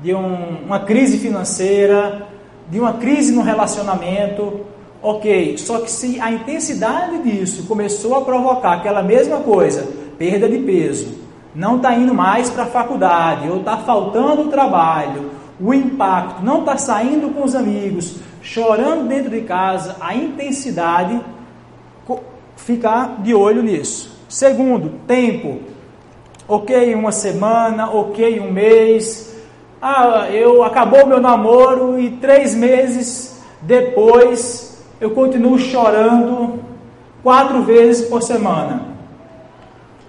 de um, uma crise financeira, de uma crise no relacionamento, ok. Só que se a intensidade disso começou a provocar aquela mesma coisa, perda de peso, não está indo mais para a faculdade, ou está faltando o trabalho, o impacto, não está saindo com os amigos, chorando dentro de casa, a intensidade, ficar de olho nisso. Segundo, tempo ok uma semana, ok um mês. Ah, eu acabou meu namoro e três meses depois eu continuo chorando quatro vezes por semana.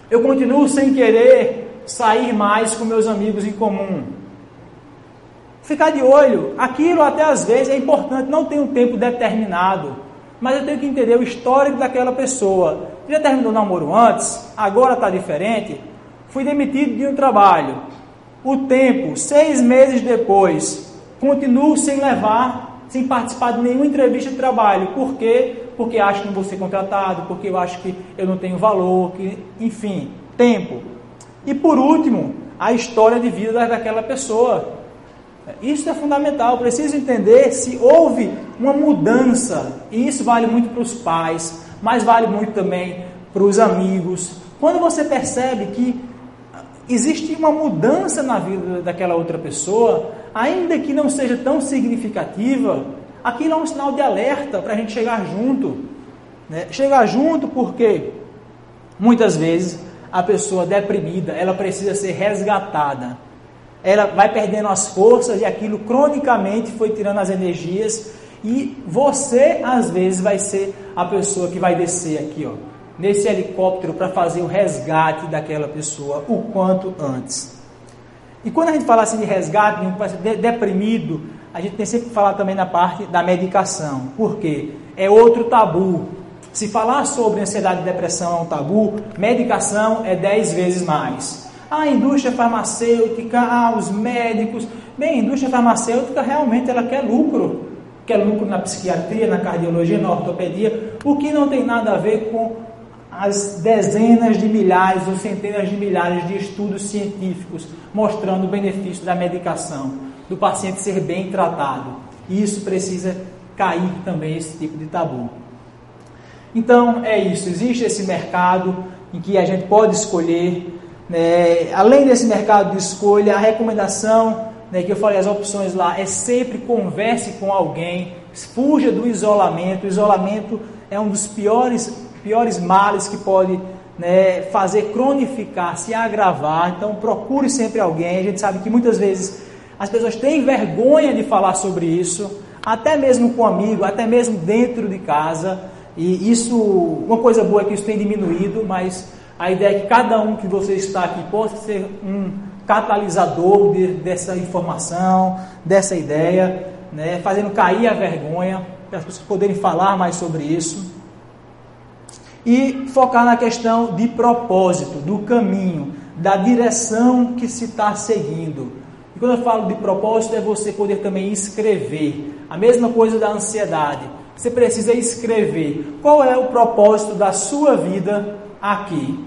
Eu continuo sem querer sair mais com meus amigos em comum. Ficar de olho, aquilo até às vezes é importante, não tem um tempo determinado, mas eu tenho que entender o histórico daquela pessoa. Já terminou o namoro antes, agora está diferente, Fui demitido de um trabalho. O tempo, seis meses depois, continuo sem levar, sem participar de nenhuma entrevista de trabalho. Por quê? Porque acho que não vou ser contratado, porque eu acho que eu não tenho valor, que, enfim, tempo. E por último, a história de vida daquela pessoa. Isso é fundamental, preciso entender se houve uma mudança, e isso vale muito para os pais, mas vale muito também para os amigos. Quando você percebe que existe uma mudança na vida daquela outra pessoa, ainda que não seja tão significativa, aquilo é um sinal de alerta para a gente chegar junto. Né? Chegar junto porque muitas vezes a pessoa deprimida ela precisa ser resgatada. Ela vai perdendo as forças e aquilo cronicamente foi tirando as energias e você às vezes vai ser a pessoa que vai descer aqui, ó nesse helicóptero para fazer o resgate daquela pessoa o quanto antes. E quando a gente fala assim de resgate, de um paciente deprimido, a gente tem sempre que falar também na parte da medicação. Por quê? É outro tabu. Se falar sobre ansiedade e depressão é um tabu, medicação é 10 vezes mais. A indústria farmacêutica, ah, os médicos. Bem, a indústria farmacêutica realmente ela quer lucro. Quer lucro na psiquiatria, na cardiologia, na ortopedia, o que não tem nada a ver com as dezenas de milhares ou centenas de milhares de estudos científicos mostrando o benefício da medicação, do paciente ser bem tratado. E isso precisa cair também esse tipo de tabu. Então é isso, existe esse mercado em que a gente pode escolher. Né? Além desse mercado de escolha, a recomendação né, que eu falei, as opções lá, é sempre converse com alguém, fuja do isolamento. O isolamento é um dos piores, piores males que pode né, fazer cronificar, se agravar. Então procure sempre alguém. A gente sabe que muitas vezes as pessoas têm vergonha de falar sobre isso, até mesmo com amigo, até mesmo dentro de casa. E isso, uma coisa boa é que isso tem diminuído, mas a ideia é que cada um que você está aqui possa ser um catalisador de, dessa informação, dessa ideia, né, fazendo cair a vergonha, para as pessoas poderem falar mais sobre isso. E focar na questão de propósito, do caminho, da direção que se está seguindo. E quando eu falo de propósito, é você poder também escrever. A mesma coisa da ansiedade. Você precisa escrever qual é o propósito da sua vida aqui.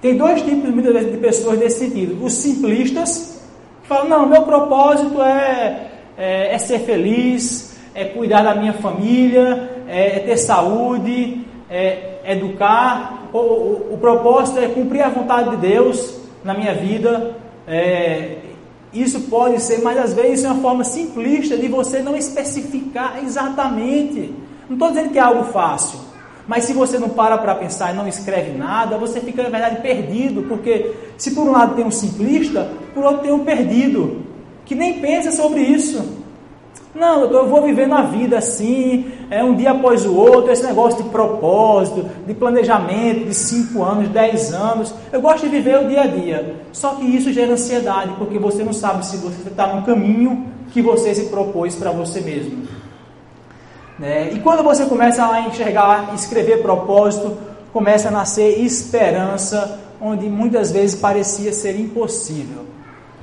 Tem dois tipos muitas vezes de pessoas nesse sentido. Os simplistas, que falam, não, meu propósito é, é, é ser feliz, é cuidar da minha família, é, é ter saúde, é educar. O, o, o, propósito é cumprir a vontade de Deus na minha vida. É, isso pode ser, mas às vezes é uma forma simplista de você não especificar exatamente. Não estou dizendo que é algo fácil. Mas se você não para para pensar e não escreve nada, você fica, na verdade, perdido. Porque se por um lado tem um simplista, por outro tem um perdido, que nem pensa sobre isso. Não, eu vou vivendo a vida assim, é um dia após o outro, esse negócio de propósito, de planejamento, de 5 anos, 10 anos. Eu gosto de viver o dia a dia. Só que isso gera ansiedade, porque você não sabe se você está no caminho que você se propôs para você mesmo. Né? E quando você começa a enxergar, escrever propósito, começa a nascer esperança, onde muitas vezes parecia ser impossível.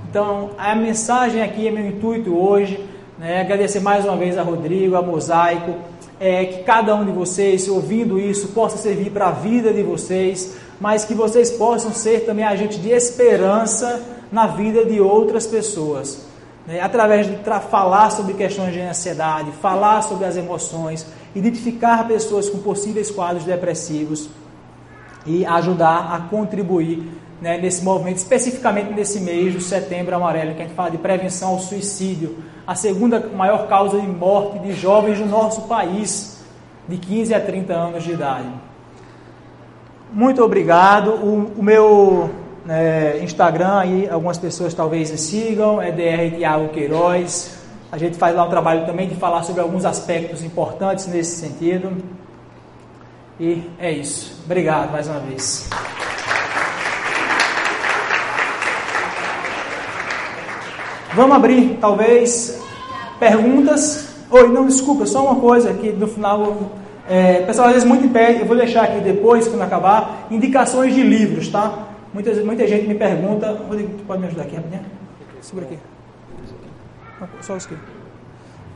Então, a mensagem aqui, é meu intuito hoje, né, agradecer mais uma vez a Rodrigo, a Mosaico, é, que cada um de vocês, ouvindo isso, possa servir para a vida de vocês, mas que vocês possam ser também agentes de esperança na vida de outras pessoas né, através de falar sobre questões de ansiedade, falar sobre as emoções, identificar pessoas com possíveis quadros depressivos e ajudar a contribuir né, nesse movimento, especificamente nesse mês de setembro amarelo, que a gente fala de prevenção ao suicídio, a segunda maior causa de morte de jovens do nosso país, de 15 a 30 anos de idade. Muito obrigado. O, o meu é, Instagram aí, algumas pessoas talvez sigam, é DR Tiago Queiroz. A gente faz lá um trabalho também de falar sobre alguns aspectos importantes nesse sentido. E é isso. Obrigado mais uma vez. Vamos abrir, talvez, perguntas. Oi, não, desculpa, só uma coisa aqui no final. É, pessoal, às vezes muito pede, eu vou deixar aqui depois, quando acabar, indicações de livros, tá? Muita, muita gente me pergunta, Rodrigo, tu pode me ajudar aqui rapidinho? Segura aqui. Só isso aqui.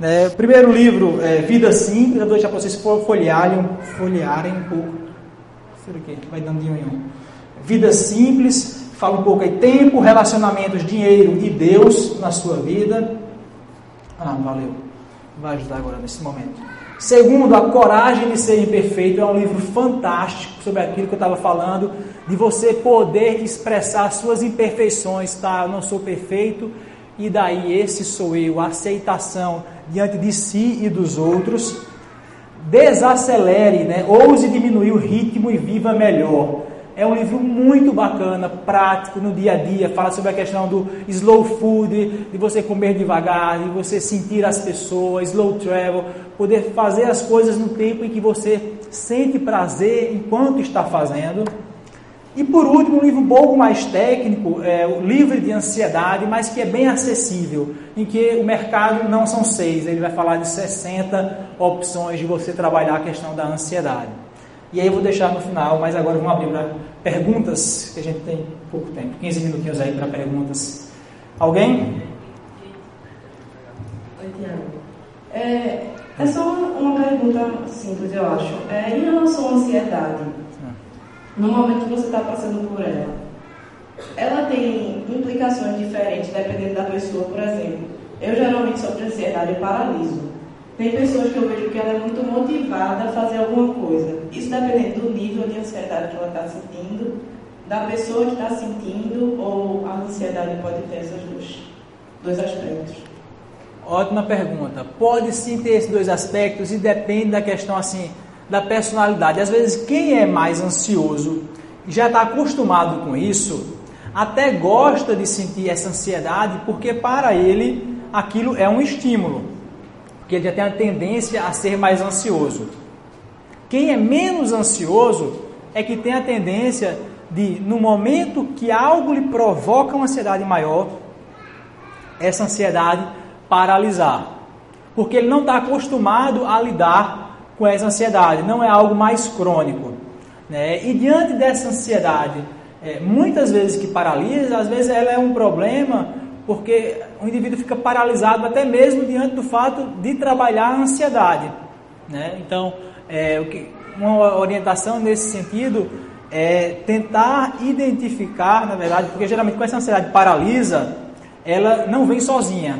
É, primeiro livro, é, Vida Simples, eu vou deixar para vocês folhearem, folhearem um pouco. Segura aqui, vai dando de um em um. Vida Simples, fala um pouco aí, tempo, relacionamentos, dinheiro e Deus na sua vida. Ah, valeu. Vai ajudar agora nesse momento. Segundo, A Coragem de Ser Imperfeito é um livro fantástico sobre aquilo que eu estava falando, de você poder expressar suas imperfeições, tá? Eu não sou perfeito, e daí esse sou eu, a aceitação diante de si e dos outros. Desacelere, né? ouse diminuir o ritmo e viva melhor. É um livro muito bacana, prático, no dia a dia. Fala sobre a questão do slow food, de você comer devagar, de você sentir as pessoas, slow travel, poder fazer as coisas no tempo em que você sente prazer enquanto está fazendo. E por último, um livro um pouco mais técnico, é o Livre de Ansiedade, mas que é bem acessível, em que o mercado não são seis, ele vai falar de 60 opções de você trabalhar a questão da ansiedade. E aí eu vou deixar no final, mas agora vamos abrir para perguntas, que a gente tem pouco tempo, 15 minutinhos aí para perguntas. Alguém? Oi, Tiago. É, é só uma pergunta simples, eu acho. É, em relação à ansiedade, no momento que você está passando por ela, ela tem implicações diferentes dependendo da pessoa, por exemplo. Eu geralmente sofro ansiedade e paraliso. Tem pessoas que eu vejo que ela é muito motivada a fazer alguma coisa. Isso dependendo do nível de ansiedade que ela está sentindo, da pessoa que está sentindo, ou a ansiedade pode ter esses dois, dois aspectos. Ótima pergunta. Pode sim ter esses dois aspectos e depende da questão assim da personalidade. Às vezes, quem é mais ansioso, já está acostumado com isso, até gosta de sentir essa ansiedade, porque para ele aquilo é um estímulo, porque ele já tem a tendência a ser mais ansioso. Quem é menos ansioso é que tem a tendência de, no momento que algo lhe provoca uma ansiedade maior, essa ansiedade paralisar. Porque ele não está acostumado a lidar com essa ansiedade, não é algo mais crônico. Né? E diante dessa ansiedade, é, muitas vezes que paralisa, às vezes ela é um problema porque o indivíduo fica paralisado até mesmo diante do fato de trabalhar a ansiedade. Né? Então, é, uma orientação nesse sentido é tentar identificar, na verdade, porque geralmente com essa ansiedade paralisa, ela não vem sozinha.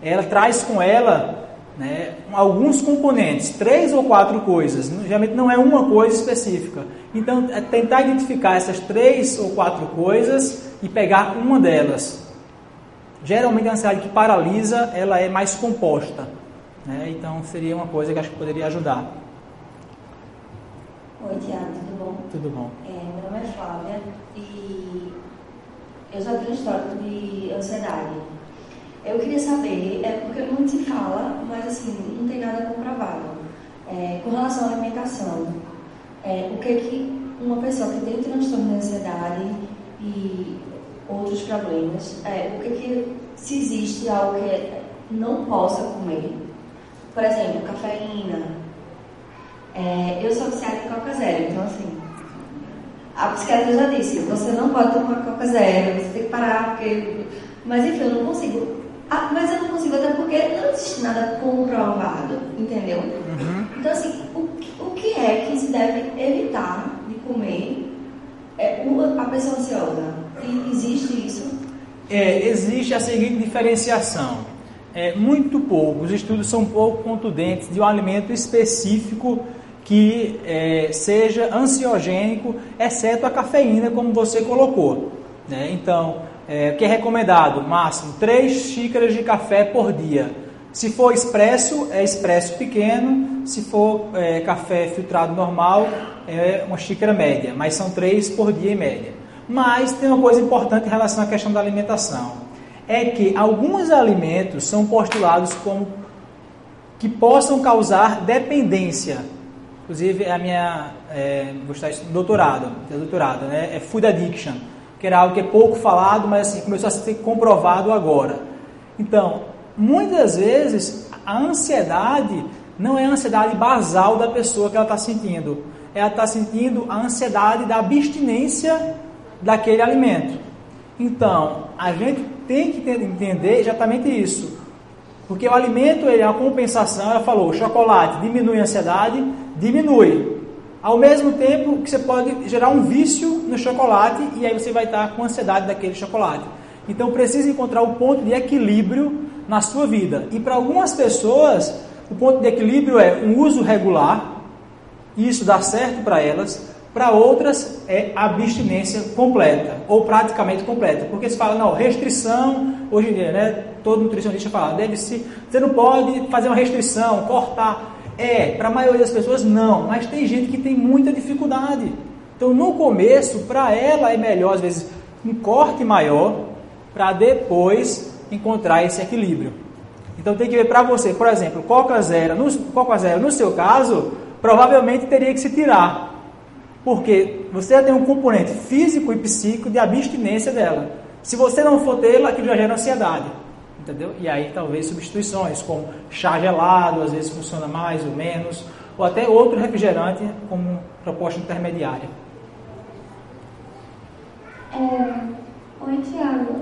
Ela traz com ela né, alguns componentes, três ou quatro coisas, geralmente não é uma coisa específica. Então, é tentar identificar essas três ou quatro coisas e pegar uma delas. Geralmente a ansiedade que paralisa, ela é mais composta. Né? Então, seria uma coisa que acho que poderia ajudar. Oi, Tiago, tudo bom? Tudo bom. É, meu nome é Flávia e eu já tenho histórico de ansiedade. Eu queria saber, é porque muito se fala, mas assim, não tem nada comprovado. É, com relação à alimentação, é, o que que uma pessoa que tem transtorno de ansiedade e outros problemas, é, o que que, se existe algo que não possa comer, por exemplo, cafeína, é, eu sou viciada em Coca Zero, então assim, a psiquiatra já disse, você não pode tomar Coca Zero, você tem que parar, porque... Mas enfim, eu não consigo ah, mas eu não consigo, até porque não existe nada comprovado, entendeu? Uhum. Então, assim, o, o que é que se deve evitar de comer é, uma, a pessoa ansiosa? Existe isso? É, existe a seguinte diferenciação. É, muito pouco, os estudos são pouco contundentes de um alimento específico que é, seja ansiogênico, exceto a cafeína, como você colocou. Né? Então, é, que é recomendado, máximo 3 xícaras de café por dia. Se for expresso, é expresso pequeno, se for é, café filtrado normal, é uma xícara média, mas são 3 por dia em média. Mas tem uma coisa importante em relação à questão da alimentação, é que alguns alimentos são postulados como que possam causar dependência. Inclusive, a minha é, doutorado, doutorado, né, é food addiction que era algo que é pouco falado, mas assim, começou a ser comprovado agora. Então, muitas vezes a ansiedade não é a ansiedade basal da pessoa que ela está sentindo. Ela está sentindo a ansiedade da abstinência daquele alimento. Então, a gente tem que entender exatamente isso. Porque o alimento ele é uma compensação, ela falou, chocolate diminui a ansiedade, diminui. Ao mesmo tempo que você pode gerar um vício no chocolate e aí você vai estar com ansiedade daquele chocolate. Então precisa encontrar o ponto de equilíbrio na sua vida. E para algumas pessoas, o ponto de equilíbrio é um uso regular, e isso dá certo para elas. Para outras é abstinência completa ou praticamente completa, porque se fala não restrição hoje em dia, né? Todo nutricionista fala deve se você não pode fazer uma restrição, cortar é, para a maioria das pessoas não, mas tem gente que tem muita dificuldade. Então no começo, para ela é melhor às vezes um corte maior para depois encontrar esse equilíbrio. Então tem que ver para você, por exemplo, Coca Zero, no, Coca Zero, no seu caso, provavelmente teria que se tirar. Porque você já tem um componente físico e psíquico de abstinência dela. Se você não for tê-la, aquilo já gera ansiedade. Entendeu? E aí talvez substituições, como chá gelado, às vezes funciona mais ou menos, ou até outro refrigerante como proposta intermediária. É, oi, Tiago.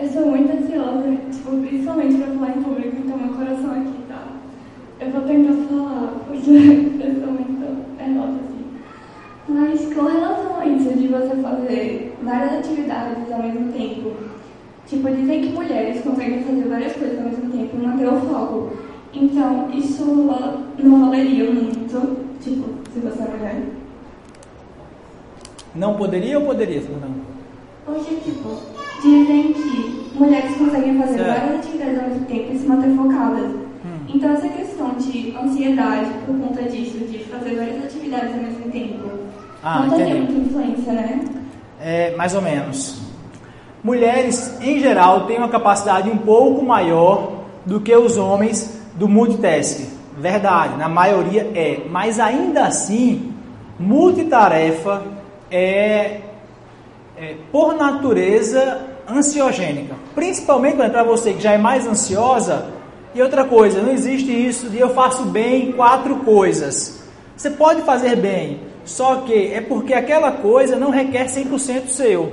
Eu sou muito ansiosa, tipo, principalmente para falar em público, então meu coração aqui tá. Eu vou tentar falar, porque eu sou muito nervosa assim. Mas com relação a isso de você fazer várias atividades ao mesmo tempo, tipo, dizem que mulheres conseguem fazer várias coisas ao mesmo tempo e manter o foco. Então, isso não valeria muito, tipo, se você é mulher? Não poderia ou poderia, não? Hoje, tipo, dizem que mulheres conseguem fazer certo. várias atividades ao mesmo tempo e se manter focadas. Hum. Então, essa questão de ansiedade por conta disso, de fazer várias atividades ao mesmo tempo, ah, não teria muita influência, né? É, mais ou menos. Mulheres, em geral, têm uma capacidade um pouco maior do que os homens do multitasking. Verdade, na maioria é. Mas ainda assim, multitarefa é, é por natureza ansiogênica. Principalmente para você que já é mais ansiosa. E outra coisa, não existe isso de eu faço bem quatro coisas. Você pode fazer bem, só que é porque aquela coisa não requer 100% seu.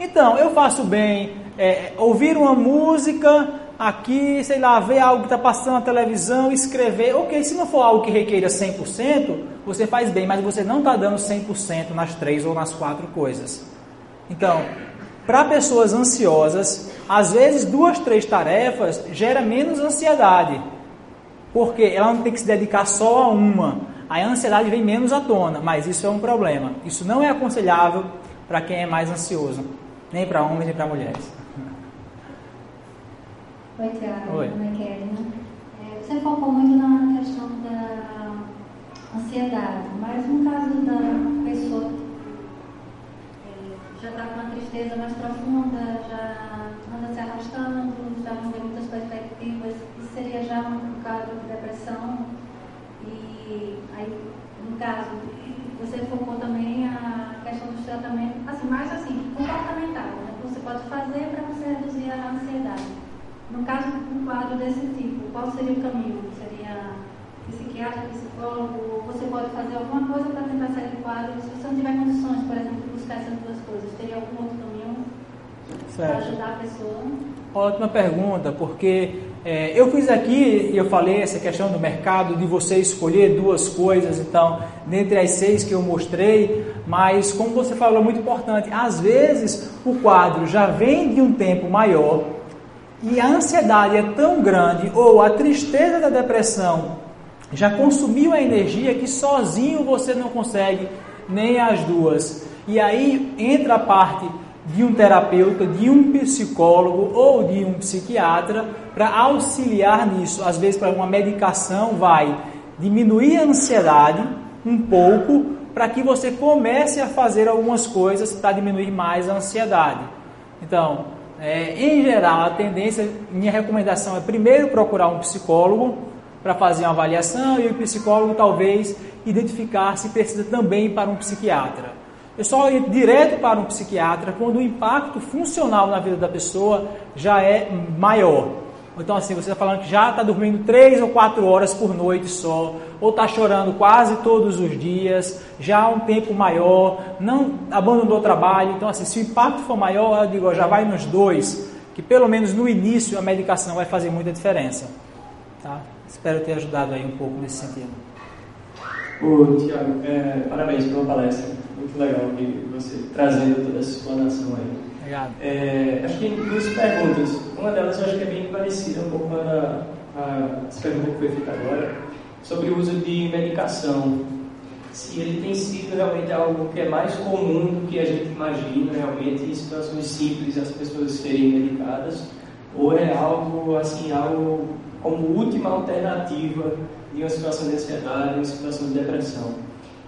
Então, eu faço bem é, ouvir uma música aqui, sei lá, ver algo que está passando na televisão, escrever. Ok, se não for algo que requeira 100%, você faz bem, mas você não está dando 100% nas três ou nas quatro coisas. Então, para pessoas ansiosas, às vezes duas, três tarefas gera menos ansiedade, porque ela não tem que se dedicar só a uma. A ansiedade vem menos à tona, mas isso é um problema. Isso não é aconselhável para quem é mais ansioso, nem para homens nem para mulheres. Oi, Tiago. Oi. Como é que é? é? Você focou muito na questão da ansiedade, mas no caso da já está com uma tristeza mais profunda, já anda se arrastando, já não vê muitas perspectivas, isso seria já um caso de depressão. E aí, no caso, você focou também a questão dos tratamentos, assim, mais assim, comportamental, né? Você pode fazer para você reduzir a ansiedade. No caso de um quadro desse tipo, qual seria o caminho? Seria psiquiatra, psicólogo? Você pode fazer alguma coisa para tentar sair do quadro? Se você não tiver condições, por exemplo, buscar essas duas coisas, teria algum outro caminho para ajudar a pessoa? Ótima pergunta, porque é, eu fiz aqui, eu falei essa questão do mercado, de você escolher duas coisas, então, dentre as seis que eu mostrei, mas como você falou, é muito importante, às vezes o quadro já vem de um tempo maior, e a ansiedade é tão grande, ou a tristeza da depressão já consumiu a energia que sozinho você não consegue nem as duas. E aí entra a parte de um terapeuta, de um psicólogo ou de um psiquiatra para auxiliar nisso. Às vezes, para uma medicação, vai diminuir a ansiedade um pouco para que você comece a fazer algumas coisas para diminuir mais a ansiedade. Então, é, em geral, a tendência, minha recomendação é primeiro procurar um psicólogo para fazer uma avaliação e o psicólogo talvez identificar se precisa também para um psiquiatra. Eu só ir direto para um psiquiatra quando o impacto funcional na vida da pessoa já é maior. Então, assim, você está falando que já está dormindo três ou quatro horas por noite só, ou está chorando quase todos os dias, já há um tempo maior, não abandonou o trabalho. Então, assim, se o impacto for maior, eu digo, já vai nos dois, que pelo menos no início a medicação vai fazer muita diferença. Tá? Espero ter ajudado aí um pouco nesse sentido. Ô, Tiago, é, parabéns pela palestra. Muito legal você trazendo toda essa explanação aí. Obrigado. É, acho que duas perguntas. Uma delas eu acho que é bem parecida um pouco com a, a pergunta que foi feita agora, sobre o uso de medicação. Se ele tem sido realmente algo que é mais comum do que a gente imagina, realmente, em situações simples as pessoas serem medicadas, ou é algo assim, algo como última alternativa de uma situação de ansiedade, uma situação de depressão.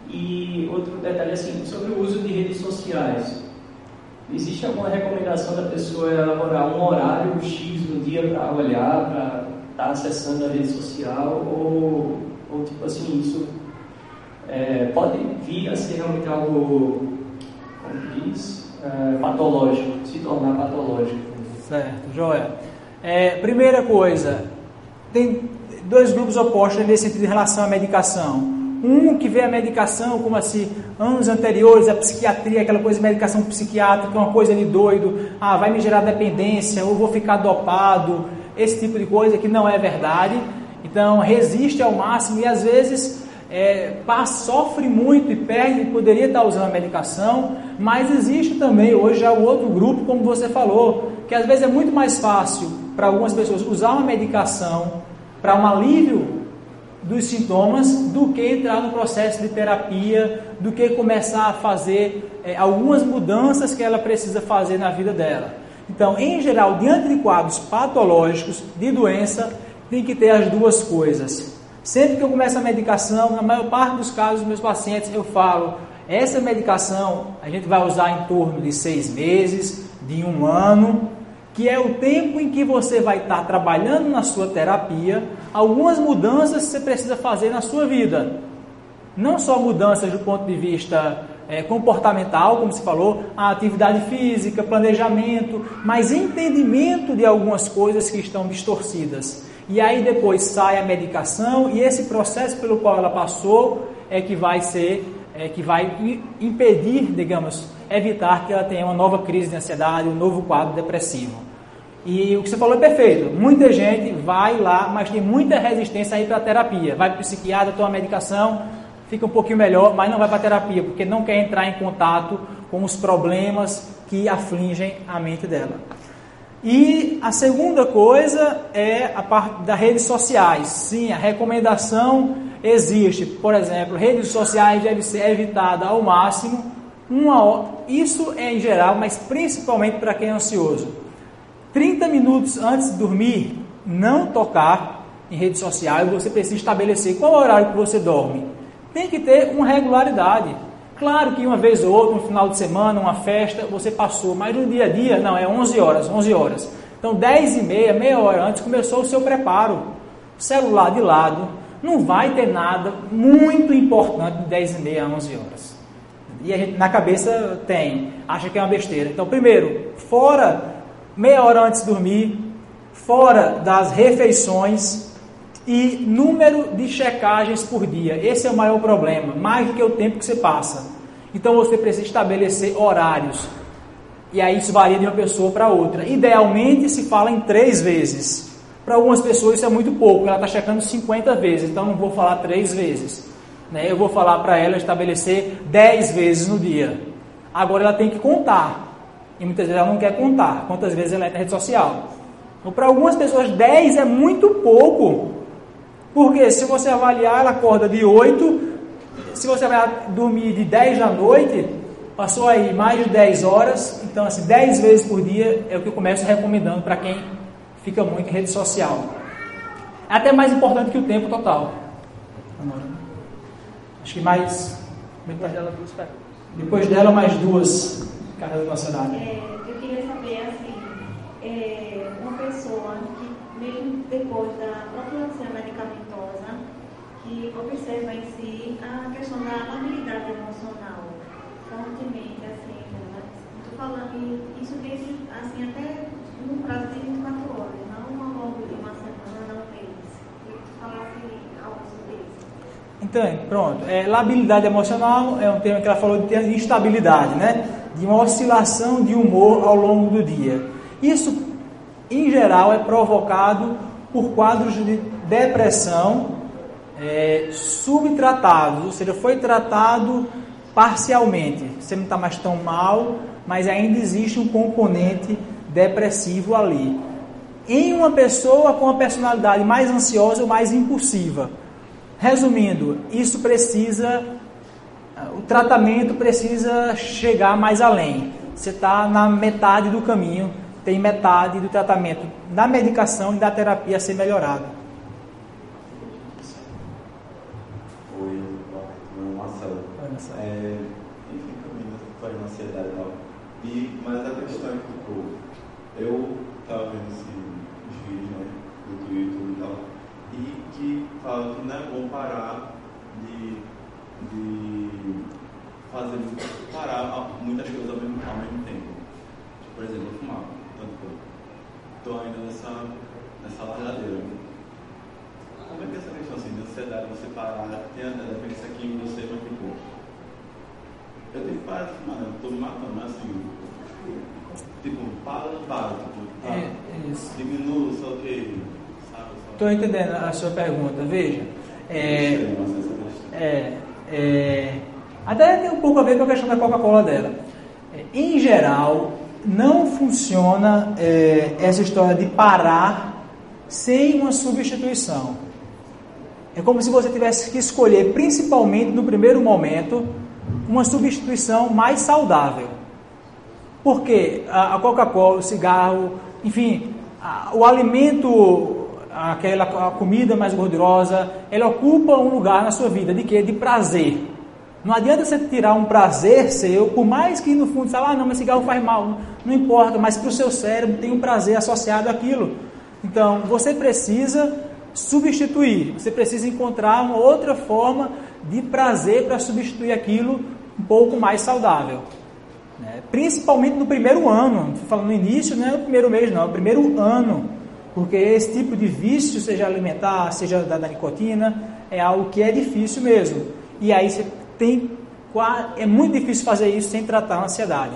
E outro detalhe assim, sobre o uso de redes sociais. Existe alguma recomendação da pessoa elaborar um horário X no dia para olhar, para estar tá acessando a rede social? Ou, ou tipo assim, isso é, pode vir a ser realmente algo, como diz, é, patológico, se tornar patológico. Certo, Joel. É, primeira coisa, tem dois grupos opostos nesse sentido em relação à medicação. Um que vê a medicação como assim, anos anteriores, a psiquiatria, aquela coisa de medicação psiquiátrica, uma coisa de doido, ah, vai me gerar dependência, ou vou ficar dopado, esse tipo de coisa que não é verdade. Então, resiste ao máximo e às vezes é, sofre muito e perde, poderia estar usando a medicação, mas existe também hoje já o outro grupo, como você falou, que às vezes é muito mais fácil para algumas pessoas usar uma medicação para um alívio dos sintomas do que entrar no processo de terapia, do que começar a fazer é, algumas mudanças que ela precisa fazer na vida dela. Então, em geral, diante de quadros patológicos de doença, tem que ter as duas coisas. Sempre que eu começo a medicação, na maior parte dos casos dos meus pacientes, eu falo: essa medicação a gente vai usar em torno de seis meses, de um ano, que é o tempo em que você vai estar trabalhando na sua terapia, algumas mudanças que você precisa fazer na sua vida. Não só mudanças do ponto de vista é, comportamental, como se falou, a atividade física, planejamento, mas entendimento de algumas coisas que estão distorcidas. E aí depois sai a medicação e esse processo pelo qual ela passou é que vai ser, é que vai impedir, digamos, evitar que ela tenha uma nova crise de ansiedade, um novo quadro depressivo. E o que você falou é perfeito. Muita gente vai lá, mas tem muita resistência aí para a terapia. Vai para o psiquiatra, toma medicação, fica um pouquinho melhor, mas não vai para a terapia, porque não quer entrar em contato com os problemas que afligem a mente dela. E a segunda coisa é a parte das redes sociais. Sim, a recomendação existe. Por exemplo, redes sociais deve ser evitada ao máximo. Uma. Isso é em geral, mas principalmente para quem é ansioso. 30 minutos antes de dormir, não tocar em rede social e você precisa estabelecer qual horário que você dorme. Tem que ter uma regularidade. Claro que uma vez ou outra, um final de semana, uma festa, você passou, mas no dia a dia, não, é 11 horas, 11 horas. Então, 10 e meia, meia hora antes, começou o seu preparo. Celular de lado, não vai ter nada muito importante de 10 e meia a 11 horas. E a gente, na cabeça tem, acha que é uma besteira. Então, primeiro, fora meia hora antes de dormir, fora das refeições e número de checagens por dia. Esse é o maior problema, mais do que o tempo que você passa. Então você precisa estabelecer horários. E aí isso varia de uma pessoa para outra. Idealmente se fala em três vezes. Para algumas pessoas isso é muito pouco, ela está checando 50 vezes, então não vou falar três vezes. Né? Eu vou falar para ela estabelecer 10 vezes no dia. Agora ela tem que contar. E muitas vezes ela não quer contar quantas vezes ela é na rede social. Então, para algumas pessoas, 10 é muito pouco. Porque se você avaliar, ela acorda de 8, se você vai dormir de 10 da noite, passou aí mais de 10 horas, então assim, 10 vezes por dia é o que eu começo recomendando para quem fica muito em rede social. É até mais importante que o tempo total. Acho que mais. Depois dela, mais duas. Carreira Nacional. É, eu queria saber, assim, é, uma pessoa que, mesmo depois da profilaxia medicamentosa, que observa em si a questão da habilidade emocional, fortemente, assim, estou falando, isso desde, assim, até no prazo de 24 horas, não ao longo de uma semana, não mês. Que tu falasse algo sobre isso. Então, pronto. É, labilidade emocional é um tema que ela falou de instabilidade, né? De uma oscilação de humor ao longo do dia. Isso, em geral, é provocado por quadros de depressão é, subtratados, ou seja, foi tratado parcialmente. Você não está mais tão mal, mas ainda existe um componente depressivo ali. Em uma pessoa com uma personalidade mais ansiosa ou mais impulsiva. Resumindo, isso precisa o tratamento precisa chegar mais além. Você está na metade do caminho, tem metade do tratamento da medicação e da terapia a ser melhorado. Oi, meu Marcelo. Oi, Marcelo. É, enfim, caminho falando ansiedade e tal. E, mas a questão é que, tipo, eu estava vendo esses vídeos né, do Twitter e tal, e que falam que não é bom parar de, de fazendo parar muitas coisas ao mesmo, ao mesmo tempo. Por exemplo, fumar. Então, tipo, tô ainda nessa, nessa largadeira. Como é que é essa questão assim, de ansiedade, você parar, tem a dependência aqui em você, mas tipo, eu tenho que parar de fumar, né? eu tô me matando, mas assim, tipo, para, para, tipo, tá, é, é isso. diminua, só que? Estou entendendo a sua pergunta, veja. É, é, é, até tem um pouco a ver com a questão da Coca-Cola dela. É, em geral, não funciona é, essa história de parar sem uma substituição. É como se você tivesse que escolher, principalmente no primeiro momento, uma substituição mais saudável. Porque a Coca-Cola, o cigarro, enfim, o alimento, aquela a comida mais gordurosa, ela ocupa um lugar na sua vida de quê? De prazer. Não adianta você tirar um prazer seu, por mais que no fundo você fale, ah, não, mas cigarro faz mal. Não importa, mas para o seu cérebro tem um prazer associado àquilo. Então, você precisa substituir, você precisa encontrar uma outra forma de prazer para substituir aquilo um pouco mais saudável. Né? Principalmente no primeiro ano, falando no início, não é no primeiro mês, não, é no primeiro ano. Porque esse tipo de vício, seja alimentar, seja da, da nicotina, é algo que é difícil mesmo. E aí você tem é muito difícil fazer isso sem tratar a ansiedade.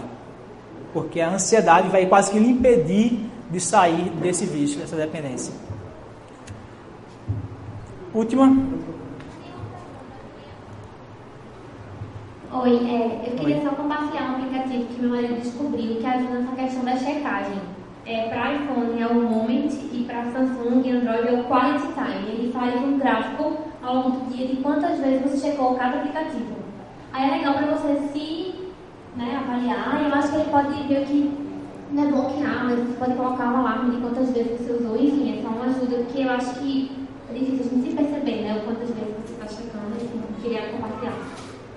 Porque a ansiedade vai quase que lhe impedir de sair desse vício, dessa dependência. Última. Oi, é, eu queria Oi. só compartilhar um aplicativo que meu marido descobriu que ajuda nessa questão da checagem. É, para iPhone é o Moment e para Samsung e Android é o Quality Time. Ele faz um gráfico ao longo do dia de quantas vezes você checou cada aplicativo. Aí é legal para você se né, avaliar. Eu acho que ele pode meio que não é bloquear, mas você pode colocar um alarme de quantas vezes você usou. Enfim, é só uma ajuda que eu acho que é difícil a gente se perceber, né? O quantas vezes você está checando. Enfim, queria compartilhar.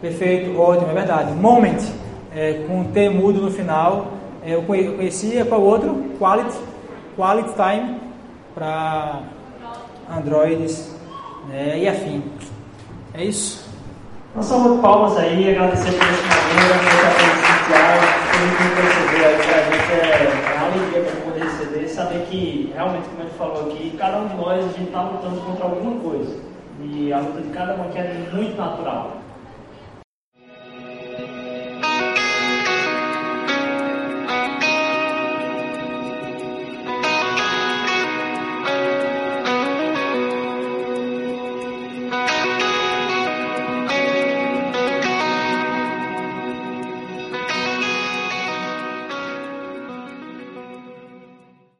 Perfeito, ótimo, é verdade. Moment, é, com T mudo no final. É, eu conhecia qual outro? Quality, Quality Time para Androids né, e afim. É isso. Nós somos palmas aí, agradecer por esse momento, por estar muito perceber aí que a gente é, é uma alegria para poder receber, saber que realmente, como gente falou aqui, cada um de nós a gente está lutando contra alguma coisa. E a luta de cada um aqui é muito natural.